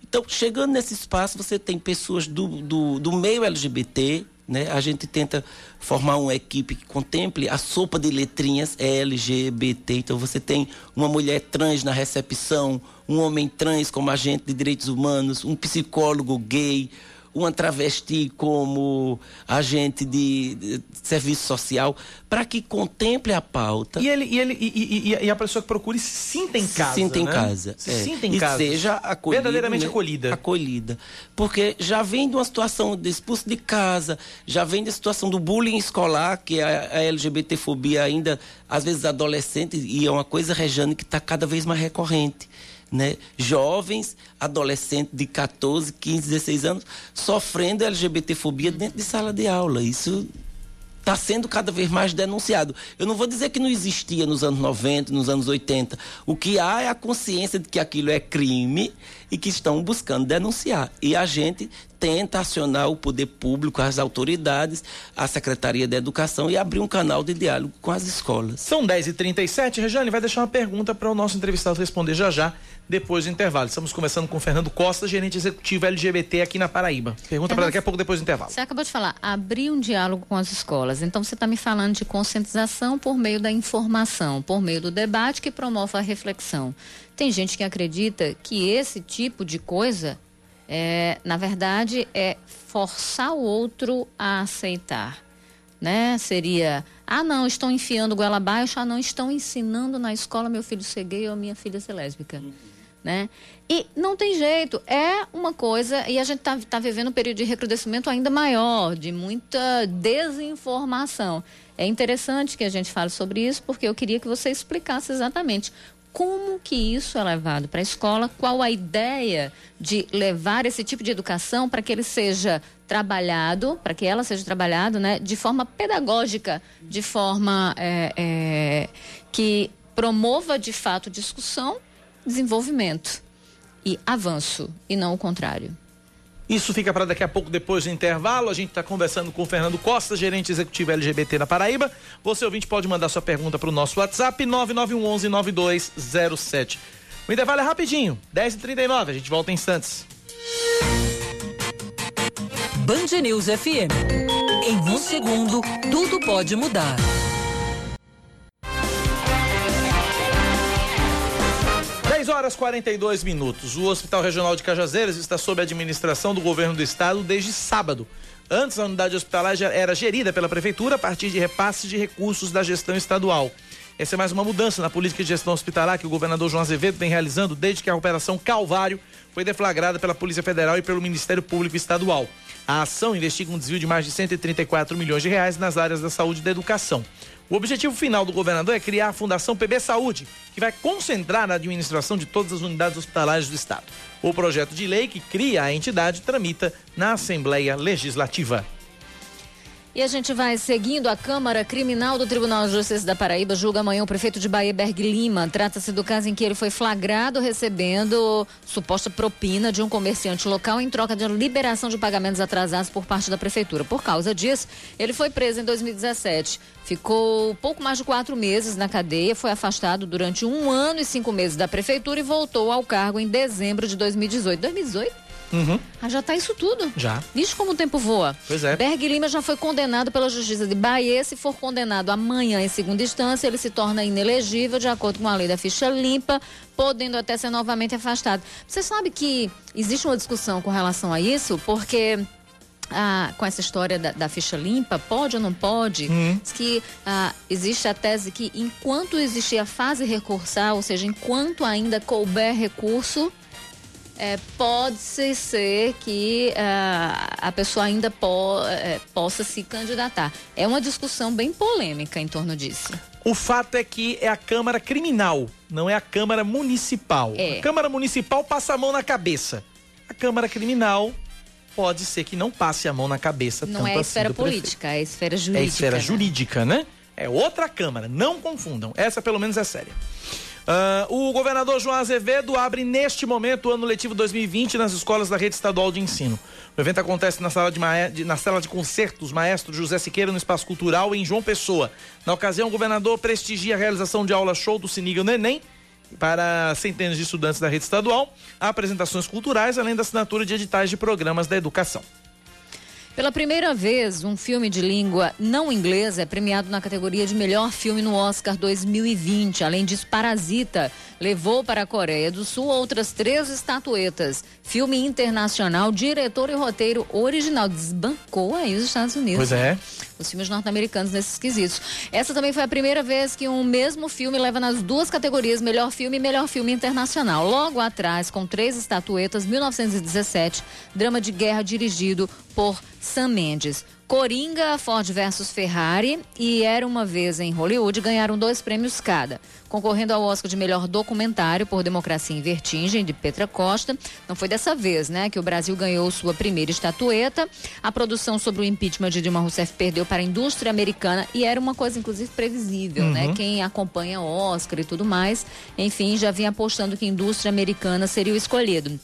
Então, chegando nesse espaço, você tem pessoas do, do, do meio LGBT, né? A gente tenta formar uma equipe que contemple a sopa de letrinhas LGBT. Então você tem uma mulher trans na recepção, um homem trans como agente de direitos humanos, um psicólogo gay, uma travesti como agente de, de serviço social, para que contemple a pauta. E, ele, e, ele, e, e, e, a pessoa que procure se sinta em casa. Sinta né? em casa. Se é. sinta em e casa. seja acolhida. Verdadeiramente acolhida. Acolhida. Porque já vem de uma situação de expulso de casa, já vem da situação do bullying escolar, que a, a LGBTfobia ainda, às vezes, adolescente, e é uma coisa, Rejane, que está cada vez mais recorrente né, jovens, adolescentes de 14, 15, 16 anos, sofrendo LGBTfobia dentro de sala de aula. Isso está sendo cada vez mais denunciado. Eu não vou dizer que não existia nos anos 90, nos anos 80. O que há é a consciência de que aquilo é crime e que estão buscando denunciar. E a gente tenta acionar o poder público, as autoridades, a Secretaria da Educação e abrir um canal de diálogo com as escolas. São 10h37. Rejane vai deixar uma pergunta para o nosso entrevistado responder já já, depois do intervalo. Estamos conversando com Fernando Costa, gerente executivo LGBT aqui na Paraíba. Pergunta para daqui a pouco, depois do intervalo. Você acabou de falar, abrir um diálogo com as escolas. Então você está me falando de conscientização por meio da informação, por meio do debate que promove a reflexão. Tem gente que acredita que esse tipo de coisa É, na verdade, é forçar o outro a aceitar. Né? Seria, ah, não, estão enfiando goela abaixo, ah, não, estão ensinando na escola meu filho ser gay ou minha filha ser lésbica. Né? E não tem jeito, é uma coisa, e a gente está tá vivendo um período de recrudescimento ainda maior, de muita desinformação. É interessante que a gente fale sobre isso, porque eu queria que você explicasse exatamente como que isso é levado para a escola, qual a ideia de levar esse tipo de educação para que ele seja trabalhado, para que ela seja trabalhado, né, de forma pedagógica, de forma é, é, que promova de fato discussão, desenvolvimento e avanço, e não o contrário. Isso fica para daqui a pouco, depois do intervalo. A gente está conversando com o Fernando Costa, gerente executivo LGBT na Paraíba. Você, ouvinte, pode mandar sua pergunta para o nosso WhatsApp, 9911-9207. O intervalo é rapidinho, 10h39. A gente volta em instantes. Band News FM. Em um segundo, tudo pode mudar. 10 horas 42 minutos. O Hospital Regional de Cajazeiras está sob administração do governo do estado desde sábado. Antes, a unidade hospitalar era gerida pela prefeitura a partir de repasses de recursos da gestão estadual. Essa é mais uma mudança na política de gestão hospitalar que o governador João Azevedo vem realizando desde que a Operação Calvário foi deflagrada pela Polícia Federal e pelo Ministério Público Estadual. A ação investiga um desvio de mais de 134 milhões de reais nas áreas da saúde e da educação. O objetivo final do governador é criar a Fundação PB Saúde, que vai concentrar na administração de todas as unidades hospitalares do Estado. O projeto de lei que cria a entidade tramita na Assembleia Legislativa. E a gente vai seguindo. A Câmara Criminal do Tribunal de Justiça da Paraíba julga amanhã o prefeito de Bahia, Berg Lima. Trata-se do caso em que ele foi flagrado recebendo suposta propina de um comerciante local em troca de liberação de pagamentos atrasados por parte da prefeitura. Por causa disso, ele foi preso em 2017. Ficou pouco mais de quatro meses na cadeia, foi afastado durante um ano e cinco meses da prefeitura e voltou ao cargo em dezembro de 2018. 2018? Uhum. Ah, já tá isso tudo. Já. Vixe como o tempo voa. Pois é. Berg Lima já foi condenado pela Justiça de Bahia. Se for condenado amanhã em segunda instância, ele se torna inelegível de acordo com a lei da ficha limpa, podendo até ser novamente afastado. Você sabe que existe uma discussão com relação a isso, porque ah, com essa história da, da, ficha limpa, pode ou não pode? Uhum. Diz que ah, existe a tese que enquanto existir a fase recursal, ou seja, enquanto ainda couber recurso, é, pode ser que uh, a pessoa ainda po, uh, possa se candidatar. É uma discussão bem polêmica em torno disso. O fato é que é a Câmara Criminal, não é a Câmara Municipal. É. A Câmara Municipal passa a mão na cabeça. A Câmara Criminal pode ser que não passe a mão na cabeça. Não é a esfera assim política, é a esfera jurídica. É a esfera né? jurídica, né? É outra Câmara, não confundam. Essa pelo menos é séria. Uh, o governador João Azevedo abre neste momento o ano letivo 2020 nas escolas da rede estadual de ensino. O evento acontece na sala de, de, na sala de concertos Maestro José Siqueira no Espaço Cultural em João Pessoa. Na ocasião, o governador prestigia a realização de aula show do Siniga no Enem para centenas de estudantes da rede estadual, apresentações culturais, além da assinatura de editais de programas da educação. Pela primeira vez, um filme de língua não inglesa é premiado na categoria de melhor filme no Oscar 2020. Além disso, Parasita levou para a Coreia do Sul outras três estatuetas. Filme internacional, diretor e roteiro original. Desbancou aí os Estados Unidos. Pois é. Os filmes norte-americanos nesses quesitos. Essa também foi a primeira vez que um mesmo filme leva nas duas categorias, melhor filme e melhor filme internacional. Logo atrás, com três estatuetas, 1917, drama de guerra dirigido por Sam Mendes. Coringa, Ford versus Ferrari e Era Uma Vez em Hollywood ganharam dois prêmios cada. Concorrendo ao Oscar de melhor documentário por Democracia em Vertigem, de Petra Costa. Não foi dessa vez, né, que o Brasil ganhou sua primeira estatueta. A produção sobre o impeachment de Dilma Rousseff perdeu para a indústria americana e era uma coisa, inclusive, previsível, né? Uhum. Quem acompanha o Oscar e tudo mais, enfim, já vinha apostando que a indústria americana seria o escolhido.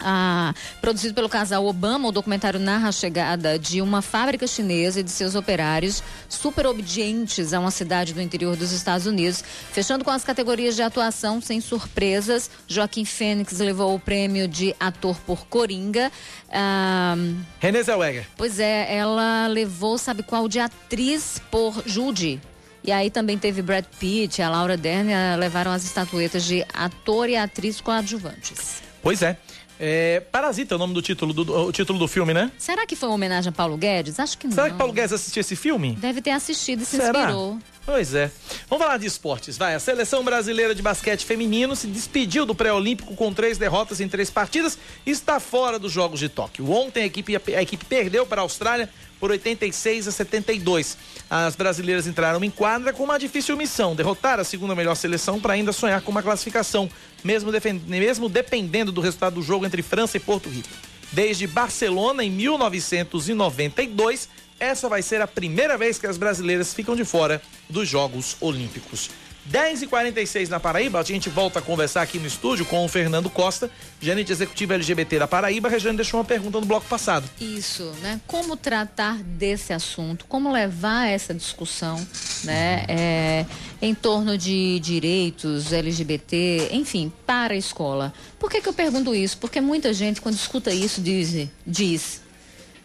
Ah, produzido pelo casal Obama, o documentário narra a chegada de uma fábrica chinesa e de seus operários super obedientes a uma cidade do interior dos Estados Unidos. Fechando com as categorias de atuação, sem surpresas, Joaquim Fênix levou o prêmio de ator por Coringa. Ah, Renée Zellweger. Pois é, ela levou, sabe qual, de atriz por Judy. E aí também teve Brad Pitt, a Laura Dern, levaram as estatuetas de ator e atriz coadjuvantes. Pois é. É, Parasita é o nome do título do, o título do filme, né? Será que foi uma homenagem a Paulo Guedes? Acho que não. Será que Paulo Guedes assistiu esse filme? Deve ter assistido e se Será? inspirou. Pois é. Vamos falar de esportes. Vai, a seleção brasileira de basquete feminino se despediu do pré-olímpico com três derrotas em três partidas e está fora dos Jogos de Tóquio. Ontem a equipe, a equipe perdeu para a Austrália por 86 a 72. As brasileiras entraram em quadra com uma difícil missão: derrotar a segunda melhor seleção para ainda sonhar com uma classificação, mesmo, mesmo dependendo do resultado do jogo entre França e Porto Rico. Desde Barcelona em 1992, essa vai ser a primeira vez que as brasileiras ficam de fora dos Jogos Olímpicos. 10h46 na Paraíba, a gente volta a conversar aqui no estúdio com o Fernando Costa, gerente executivo LGBT da Paraíba. A Regiane deixou uma pergunta no bloco passado. Isso, né? Como tratar desse assunto, como levar essa discussão, né? é, em torno de direitos LGBT, enfim, para a escola. Por que, que eu pergunto isso? Porque muita gente, quando escuta isso, diz, diz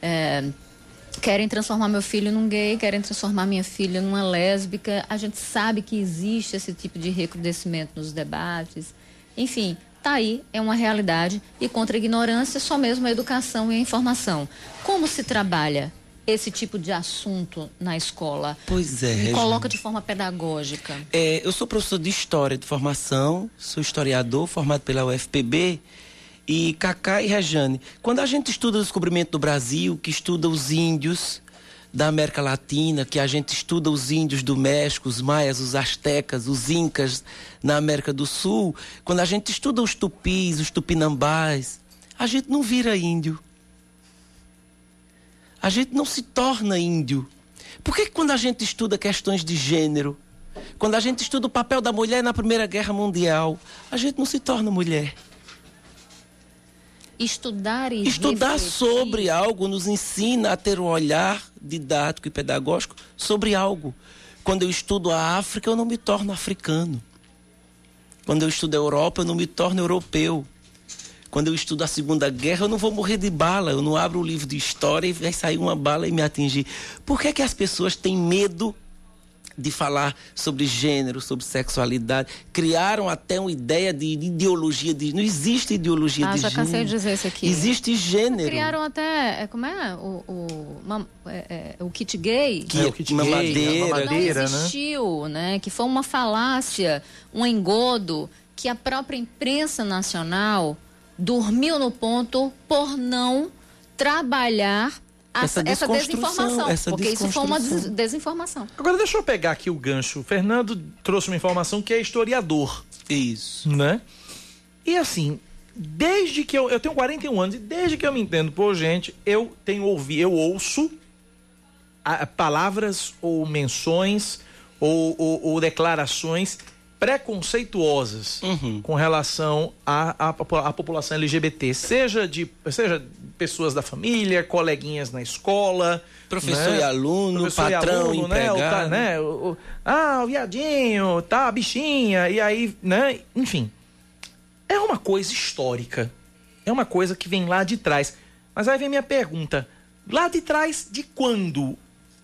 é, querem transformar meu filho num gay, querem transformar minha filha numa lésbica. A gente sabe que existe esse tipo de recrudescimento nos debates. Enfim, tá aí, é uma realidade. E contra a ignorância, só mesmo a educação e a informação. Como se trabalha esse tipo de assunto na escola? Pois é, Me coloca de forma pedagógica. É, eu sou professor de História de formação, sou historiador formado pela UFPB. E Cacá e Rejane, quando a gente estuda o descobrimento do Brasil, que estuda os índios da América Latina, que a gente estuda os índios do México, os maias, os astecas, os incas na América do Sul, quando a gente estuda os tupis, os tupinambás, a gente não vira índio. A gente não se torna índio. Por que que quando a gente estuda questões de gênero, quando a gente estuda o papel da mulher na Primeira Guerra Mundial, a gente não se torna mulher? Estudar e Estudar refletir. sobre algo nos ensina a ter um olhar didático e pedagógico sobre algo. Quando eu estudo a África, eu não me torno africano. Quando eu estudo a Europa, eu não me torno europeu. Quando eu estudo a Segunda Guerra, eu não vou morrer de bala. Eu não abro o livro de história e vai sair uma bala e me atingir. Por que, que as pessoas têm medo de falar sobre gênero, sobre sexualidade? Criaram até uma ideia de ideologia de. Não existe ideologia Ah, de já gênero. cansei de dizer isso aqui. Existe gênero. Criaram até, é, como é? O, o, mam- é, é, o kit gay. Que- É, o kit gay, mamadeira. Não mamadeira, né? existiu, né? Que foi uma falácia, um engodo que a própria imprensa nacional dormiu no ponto por não trabalhar Essa essa, desinformação. essa porque isso foi uma des- desinformação. Agora deixa eu pegar aqui o gancho. O Fernando trouxe uma informação que é historiador. Isso. Né? E assim, desde que eu. Eu tenho 41 anos e desde que eu me entendo por gente, eu tenho ouvido, eu ouço a- palavras ou menções ou, ou- ou declarações preconceituosas com relação à população LGBT, seja de seja pessoas da família, coleguinhas na escola, Professor né? e aluno, Professor e patrão, aluno, né? O, tá, empregado. né? O- o- ah, o viadinho, tá, a bichinha, e aí, né? Enfim, é uma coisa histórica. É uma coisa que vem lá de trás. Mas aí vem minha pergunta: lá de trás de quando?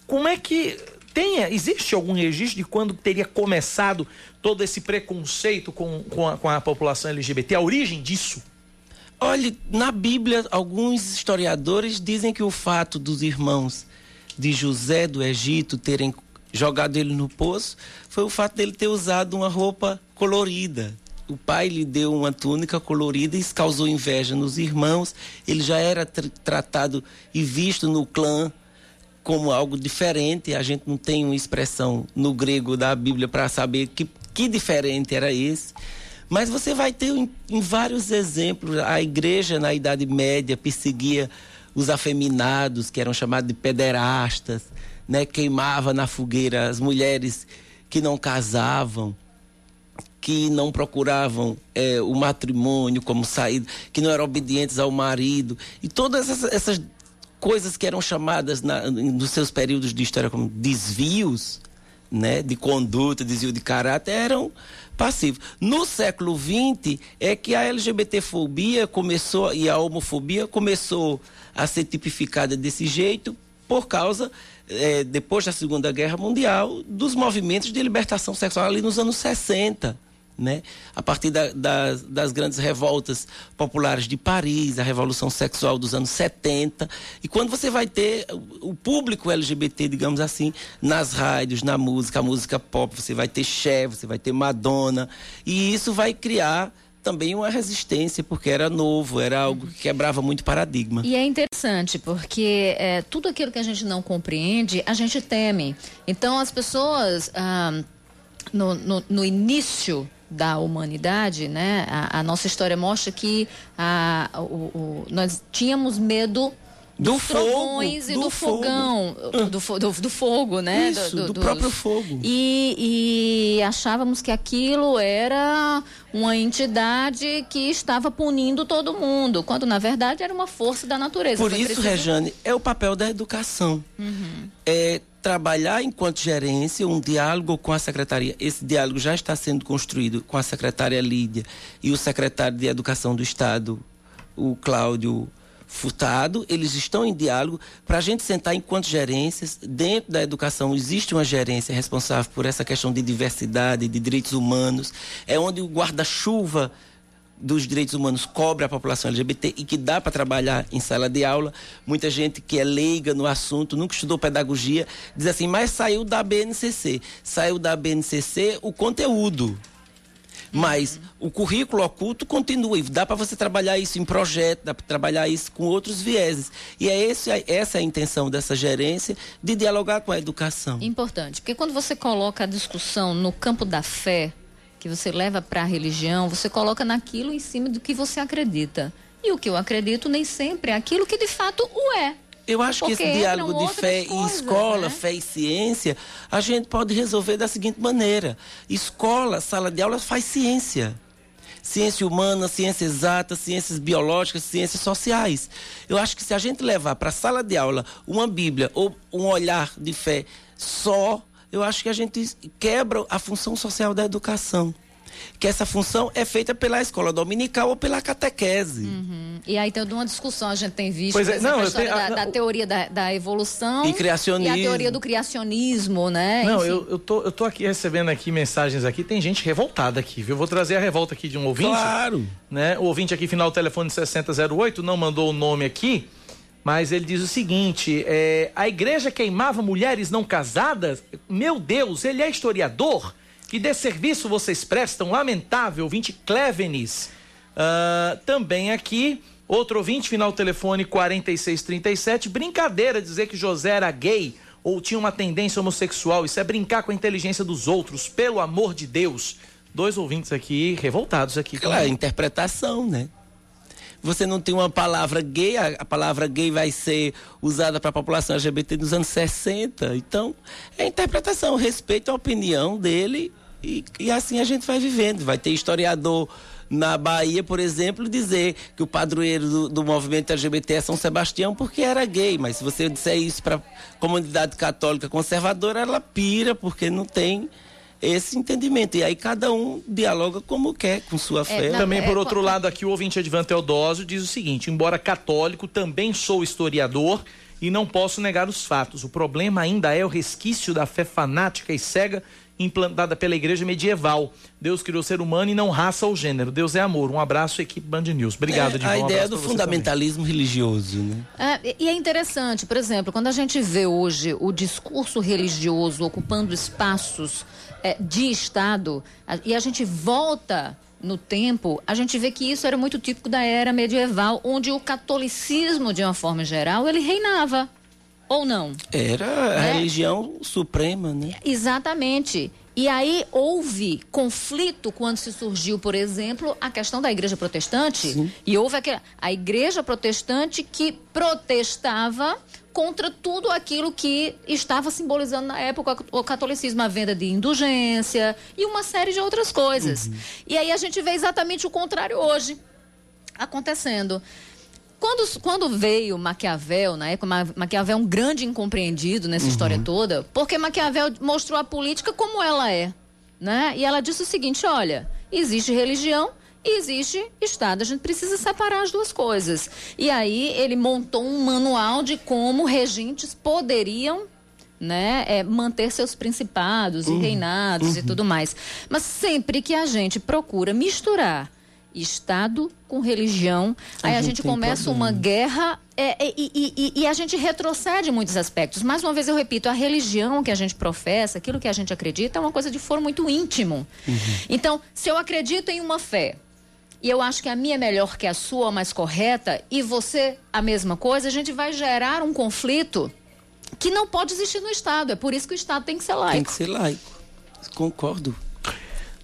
Como é que tem, existe algum registro de quando teria começado todo esse preconceito com, com, a, com a população LGBT? A origem disso? Olha, na Bíblia, alguns historiadores dizem que o fato dos irmãos de José do Egito terem jogado ele no poço foi o fato dele ter usado uma roupa colorida. O pai lhe deu uma túnica colorida e isso causou inveja nos irmãos. Ele já era tr- tratado e visto no clã como algo diferente. A gente não tem uma expressão no grego da Bíblia para saber que, que diferente era esse. Mas você vai ter em, em vários exemplos. A igreja na Idade Média perseguia os afeminados, que eram chamados de pederastas, né? queimava na fogueira as mulheres que não casavam que não procuravam eh, o matrimônio como saída, que não eram obedientes ao marido. E todas essas, essas coisas que eram chamadas na, nos seus períodos de história como desvios né, de conduta, desvio de caráter, eram passivos. No século XX é que a LGBTfobia começou e a homofobia começou a ser tipificada desse jeito por causa, eh, depois da Segunda Guerra Mundial, dos movimentos de libertação sexual ali nos anos 60 Né? A partir da, da, das grandes revoltas populares de Paris, a Revolução Sexual dos anos 70. E quando você vai ter o público LGBT, digamos assim, nas rádios, na música, a música pop, você vai ter Cher, você vai ter Madonna. E isso vai criar também uma resistência, porque era novo, era algo que quebrava muito paradigma. E é interessante, porque é, tudo aquilo que a gente não compreende, a gente teme. Então, as pessoas, ah, no, no, no início da humanidade, né? A, a, nossa história mostra que a, o, o, nós tínhamos medo do dos fogo, trovões e do do, fogo. fogão, do, do, do fogo, né? Isso, do dos- próprio fogo. E, e achávamos que aquilo era uma entidade que estava punindo todo mundo, quando na verdade era uma força da natureza. Por Foi isso, preciso- Rejane, é o papel da educação. Uhum. é trabalhar enquanto gerência um diálogo com a secretaria. Esse diálogo já está sendo construído com a secretária Lídia e o secretário de Educação do Estado, o Cláudio Furtado. Eles estão em diálogo para a gente sentar enquanto gerências. Dentro da educação existe uma gerência responsável por essa questão de diversidade, de direitos humanos. É onde o guarda-chuva dos direitos humanos cobre a população LGBT e que dá para trabalhar em sala de aula. Muita gente que é leiga no assunto, nunca estudou pedagogia, diz assim, mas saiu da BNCC. Saiu da BNCC o conteúdo. Mas o currículo oculto continua e dá para você trabalhar isso em projeto, dá para trabalhar isso com outros vieses. E é esse, essa é a intenção dessa gerência de dialogar com a educação. Importante, porque quando você coloca a discussão no campo da fé, que você leva para a religião, você coloca naquilo em cima do que você acredita. E o que eu acredito nem sempre é aquilo que de fato o é. Eu acho que Porque esse diálogo de fé coisas, e escola, né? fé e ciência, a gente pode resolver da seguinte maneira: escola, sala de aula faz ciência. Ciência humana, ciência exata, ciências biológicas, ciências sociais. Eu acho que se a gente levar para a sala de aula uma Bíblia ou um olhar de fé só, eu acho que a gente quebra a função social da educação. Que essa função é feita pela escola dominical ou pela catequese. Uhum. E aí tem uma discussão, a gente tem visto, Pois é, não, tenho- da, ah, da teoria da, da evolução E criacionismo. e a teoria do criacionismo, né? Não, Enfim. eu, eu, tô, eu tô aqui recebendo aqui mensagens aqui, tem gente revoltada aqui, viu? Vou trazer a revolta aqui de um ouvinte. Claro. Né? O ouvinte aqui, final do telefone 6008, não mandou o nome aqui, mas ele diz o seguinte: é, a igreja queimava mulheres não casadas? Meu Deus, ele é historiador? Que desserviço vocês prestam? Lamentável, ouvinte Clevenis. Ah, também aqui, outro ouvinte, final telefone 4637. Brincadeira dizer que José era gay ou tinha uma tendência homossexual. Isso é brincar com a inteligência dos outros, pelo amor de Deus. Dois ouvintes aqui revoltados aqui. Claro, interpretação, né? Você não tem uma palavra gay, a, a palavra gay vai ser usada para a população LGBT nos anos 60. Então, é interpretação, respeito a opinião dele e, e assim a gente vai vivendo. Vai ter historiador na Bahia, por exemplo, dizer que o padroeiro do, do movimento LGBT é São Sebastião porque era gay, mas se você disser isso para a comunidade católica conservadora, ela pira porque não tem esse entendimento. E aí cada um dialoga como quer com sua fé. também, por outro lado, aqui o ouvinte Edvan Teodósio diz o seguinte: embora católico, também sou historiador e não posso negar os fatos. O problema ainda é o resquício da fé fanática e cega implantada pela igreja medieval. Deus criou o ser humano e não raça ou gênero. Deus é amor. Um abraço, equipe Band News. Obrigado, É, a Um ideia do fundamentalismo religioso, né? É, e é interessante, por exemplo, quando a gente vê hoje o discurso religioso ocupando espaços é, de Estado e a gente volta no tempo, a gente vê que isso era muito típico da era medieval, onde o catolicismo, de uma forma geral, ele reinava. Ou não? Era a É. religião suprema, né? Exatamente. E aí houve conflito quando se surgiu, por exemplo, a questão da igreja protestante. E houve aquela, a igreja protestante que protestava contra tudo aquilo que estava simbolizando na época o catolicismo, a venda de indulgência e uma série de outras coisas. E aí a gente vê exatamente o contrário hoje acontecendo. Quando, quando veio Maquiavel, na época, Ma- Maquiavel é um grande incompreendido nessa história toda, porque Maquiavel mostrou a política como ela é, né? E ela disse o seguinte, olha, existe religião e existe Estado, a gente precisa separar as duas coisas. E aí ele montou um manual de como regentes poderiam né, é manter seus principados e Uhum, reinados e uhum. tudo mais. Mas sempre que a gente procura misturar Estado com religião, aí a gente começa uma guerra é, é, e, e- a gente retrocede em muitos aspectos. Mais uma vez eu repito, a religião que a gente professa, aquilo que a gente acredita, é uma coisa de foro muito íntimo. Então, se eu acredito em uma fé e eu acho que a minha é melhor que a sua, mais correta, e você a mesma coisa, a gente vai gerar um conflito que não pode existir no Estado. É por isso que o Estado tem que ser laico. Tem que ser laico. Concordo.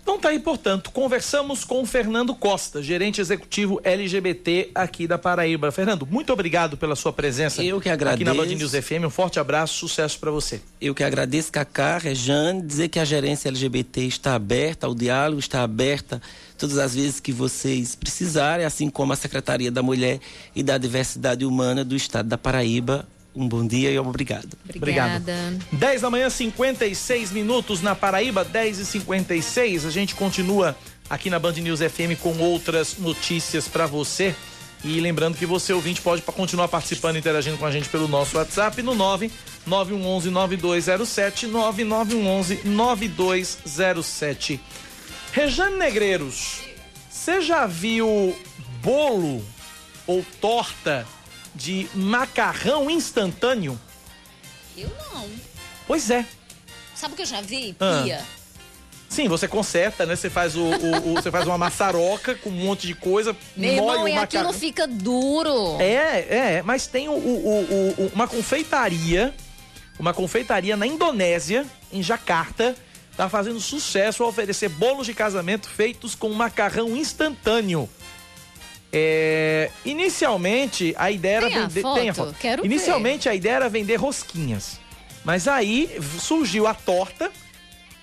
Então tá aí, portanto, conversamos com o Fernando Costa, gerente executivo LGBT aqui da Paraíba. Fernando, muito obrigado pela sua presença Eu que aqui na agradeço. Band News FM. Um forte abraço, sucesso para você. Eu que agradeço, Cacá, Rejane, dizer que a gerência LGBT está aberta ao diálogo, está aberta todas as vezes que vocês precisarem, assim como a Secretaria da Mulher e da Diversidade Humana do Estado da Paraíba. Um bom dia e obrigado. Obrigado. 10 da manhã, 56 minutos na Paraíba, 10 e 56 A gente continua aqui na Band News FM com outras notícias para você. E lembrando que você, ouvinte, pode continuar participando, interagindo com a gente pelo nosso WhatsApp no 9 9111 9207 9911 9207. Rejane Negreiros, você já viu bolo ou torta de macarrão instantâneo? Eu não. Pois é. Sabe o que eu já vi? Ah. Pia. Sim, você conserta, né? Você faz o, o- o- você faz uma maçaroca com um monte de coisa, Meu irmão, o e aquilo macarrão. fica duro. É, é, mas tem o- o- uma confeitaria, uma confeitaria na Indonésia, em Jacarta, tá fazendo sucesso ao oferecer bolos de casamento feitos com macarrão instantâneo. É, inicialmente a ideia era Tem a vender. foto? Tem a foto. Quero ver. inicialmente a ideia era vender rosquinhas. Mas aí surgiu a torta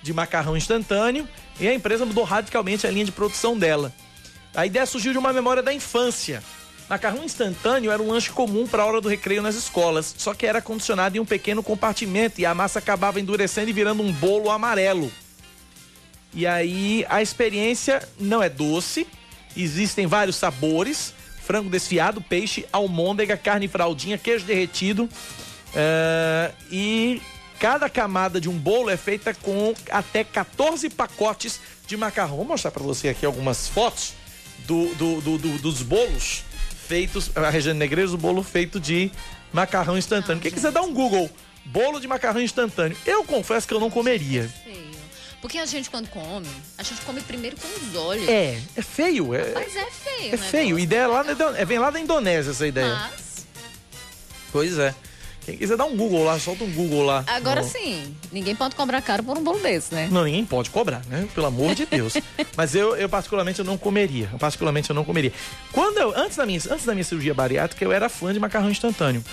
de macarrão instantâneo e a empresa mudou radicalmente a linha de produção dela. A ideia surgiu de uma memória da infância. Macarrão instantâneo era um lanche comum para a hora do recreio nas escolas, só que era condicionado em um pequeno compartimento e a massa acabava endurecendo e virando um bolo amarelo. E aí a experiência não é doce, existem vários sabores: frango desfiado, peixe, almôndega, carne fraldinha, queijo derretido. eh, e cada camada de um bolo é feita com até 14 pacotes de macarrão. Vou mostrar para você aqui algumas fotos do, do- do- do- dos bolos feitos. A Regiane Negreiros, o bolo feito de macarrão instantâneo. Quem quiser dar um Google, bolo de macarrão instantâneo. Eu confesso que eu não comeria. Feio. Porque a gente, quando come, a gente come primeiro com os olhos. É, é feio. É, Mas é feio, é né? feio. Ideia lá Indo- é, vem lá da Indonésia essa ideia. Mas, Pois é. Quem quiser dar um Google lá, solta um Google lá. agora No- sim, ninguém pode cobrar caro por um bolo desse, né? Não, ninguém pode cobrar, né? Pelo amor de Deus. Mas eu, eu particularmente, eu não comeria. Eu, particularmente, eu não comeria. Quando eu, antes da minha, antes da minha cirurgia bariátrica, eu era fã de macarrão instantâneo.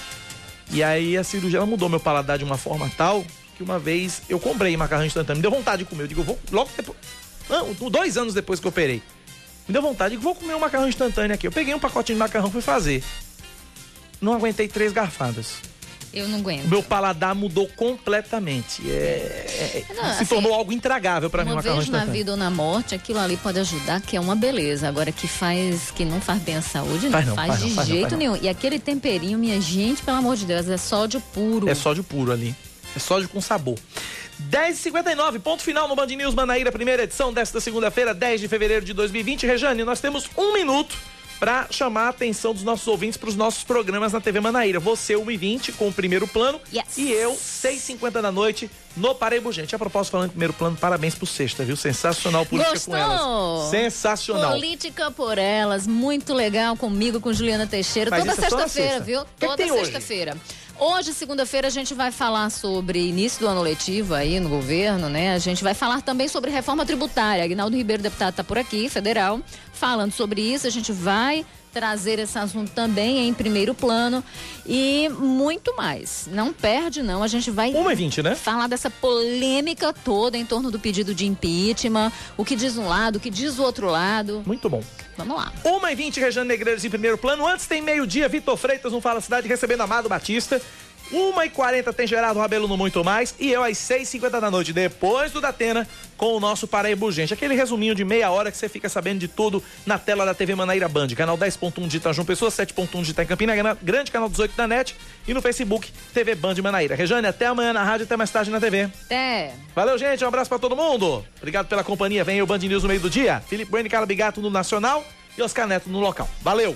E aí a cirurgia ela mudou meu paladar de uma forma tal que uma vez eu comprei macarrão instantâneo. Me deu vontade de comer. Eu digo, eu vou logo depois. Não, dois anos depois que eu operei. Me deu vontade, digo, vou comer um macarrão instantâneo aqui. Eu peguei um pacotinho de macarrão e fui fazer. Não aguentei três garfadas. Eu não aguento. Meu paladar mudou completamente. É, é- Não, se assim, tornou algo intragável para mim o Uma vez na vida ou na morte, aquilo ali pode ajudar, que é uma beleza. Agora que faz, que não faz bem à saúde, não Faz não, faz, faz de não, jeito faz não. nenhum. E aquele temperinho, minha gente, pelo amor de Deus, é sódio puro. É sódio puro ali. É sódio com sabor. 10h59, ponto final no Band News Manaíra, primeira edição desta segunda-feira, 10 de fevereiro de 2020. Rejane, nós temos um minuto para chamar a atenção dos nossos ouvintes para os nossos programas na TV Manaíra. Você, 1h20, com o primeiro plano. E eu, 6h50 da noite, no Paraíba Gente. A propósito, falando em primeiro plano, parabéns pro Sexta, viu? Sensacional política Gostou? com elas. Sensacional. Política por elas, muito legal comigo, com Juliana Teixeira. Mas Toda é sexta-feira, sexta. viu? Que que Toda sexta-feira. Hoje, segunda-feira, a gente vai falar sobre início do ano letivo aí no governo, né? A gente vai falar também sobre reforma tributária. Agnaldo Ribeiro, deputado, está por aqui, federal, falando sobre isso. A gente vai trazer esse assunto também em primeiro plano e muito mais. Não perde, não. A gente vai 1h20, né? falar dessa polêmica toda em torno do pedido de impeachment, o que diz um lado, o que diz o outro lado. Muito bom. Vamos lá. 1 e 20 Rejane Negreiros em primeiro plano. Antes tem meio-dia, Vitor Freitas no Fala Cidade recebendo Amado Batista. 1h40 tem Gerardo Rabelo no Muito Mais e eu às 6h50 da noite, depois do Datena, com o nosso Paraíba Urgente. Aquele resuminho de meia hora que você fica sabendo de tudo na tela da TV Manaíra Band. Canal 10.1 de João Pessoa, 7.1 de em Campina Grande, canal 18 da NET e no Facebook TV Band Manaíra. Rejane, até amanhã na rádio, até mais tarde na TV. Até. Valeu, gente. Um abraço pra todo mundo. Obrigado pela companhia. Vem aí o Band News no meio do dia. Felipe Bueno e Carla Bigato no Nacional e Oscar Neto no local. Valeu.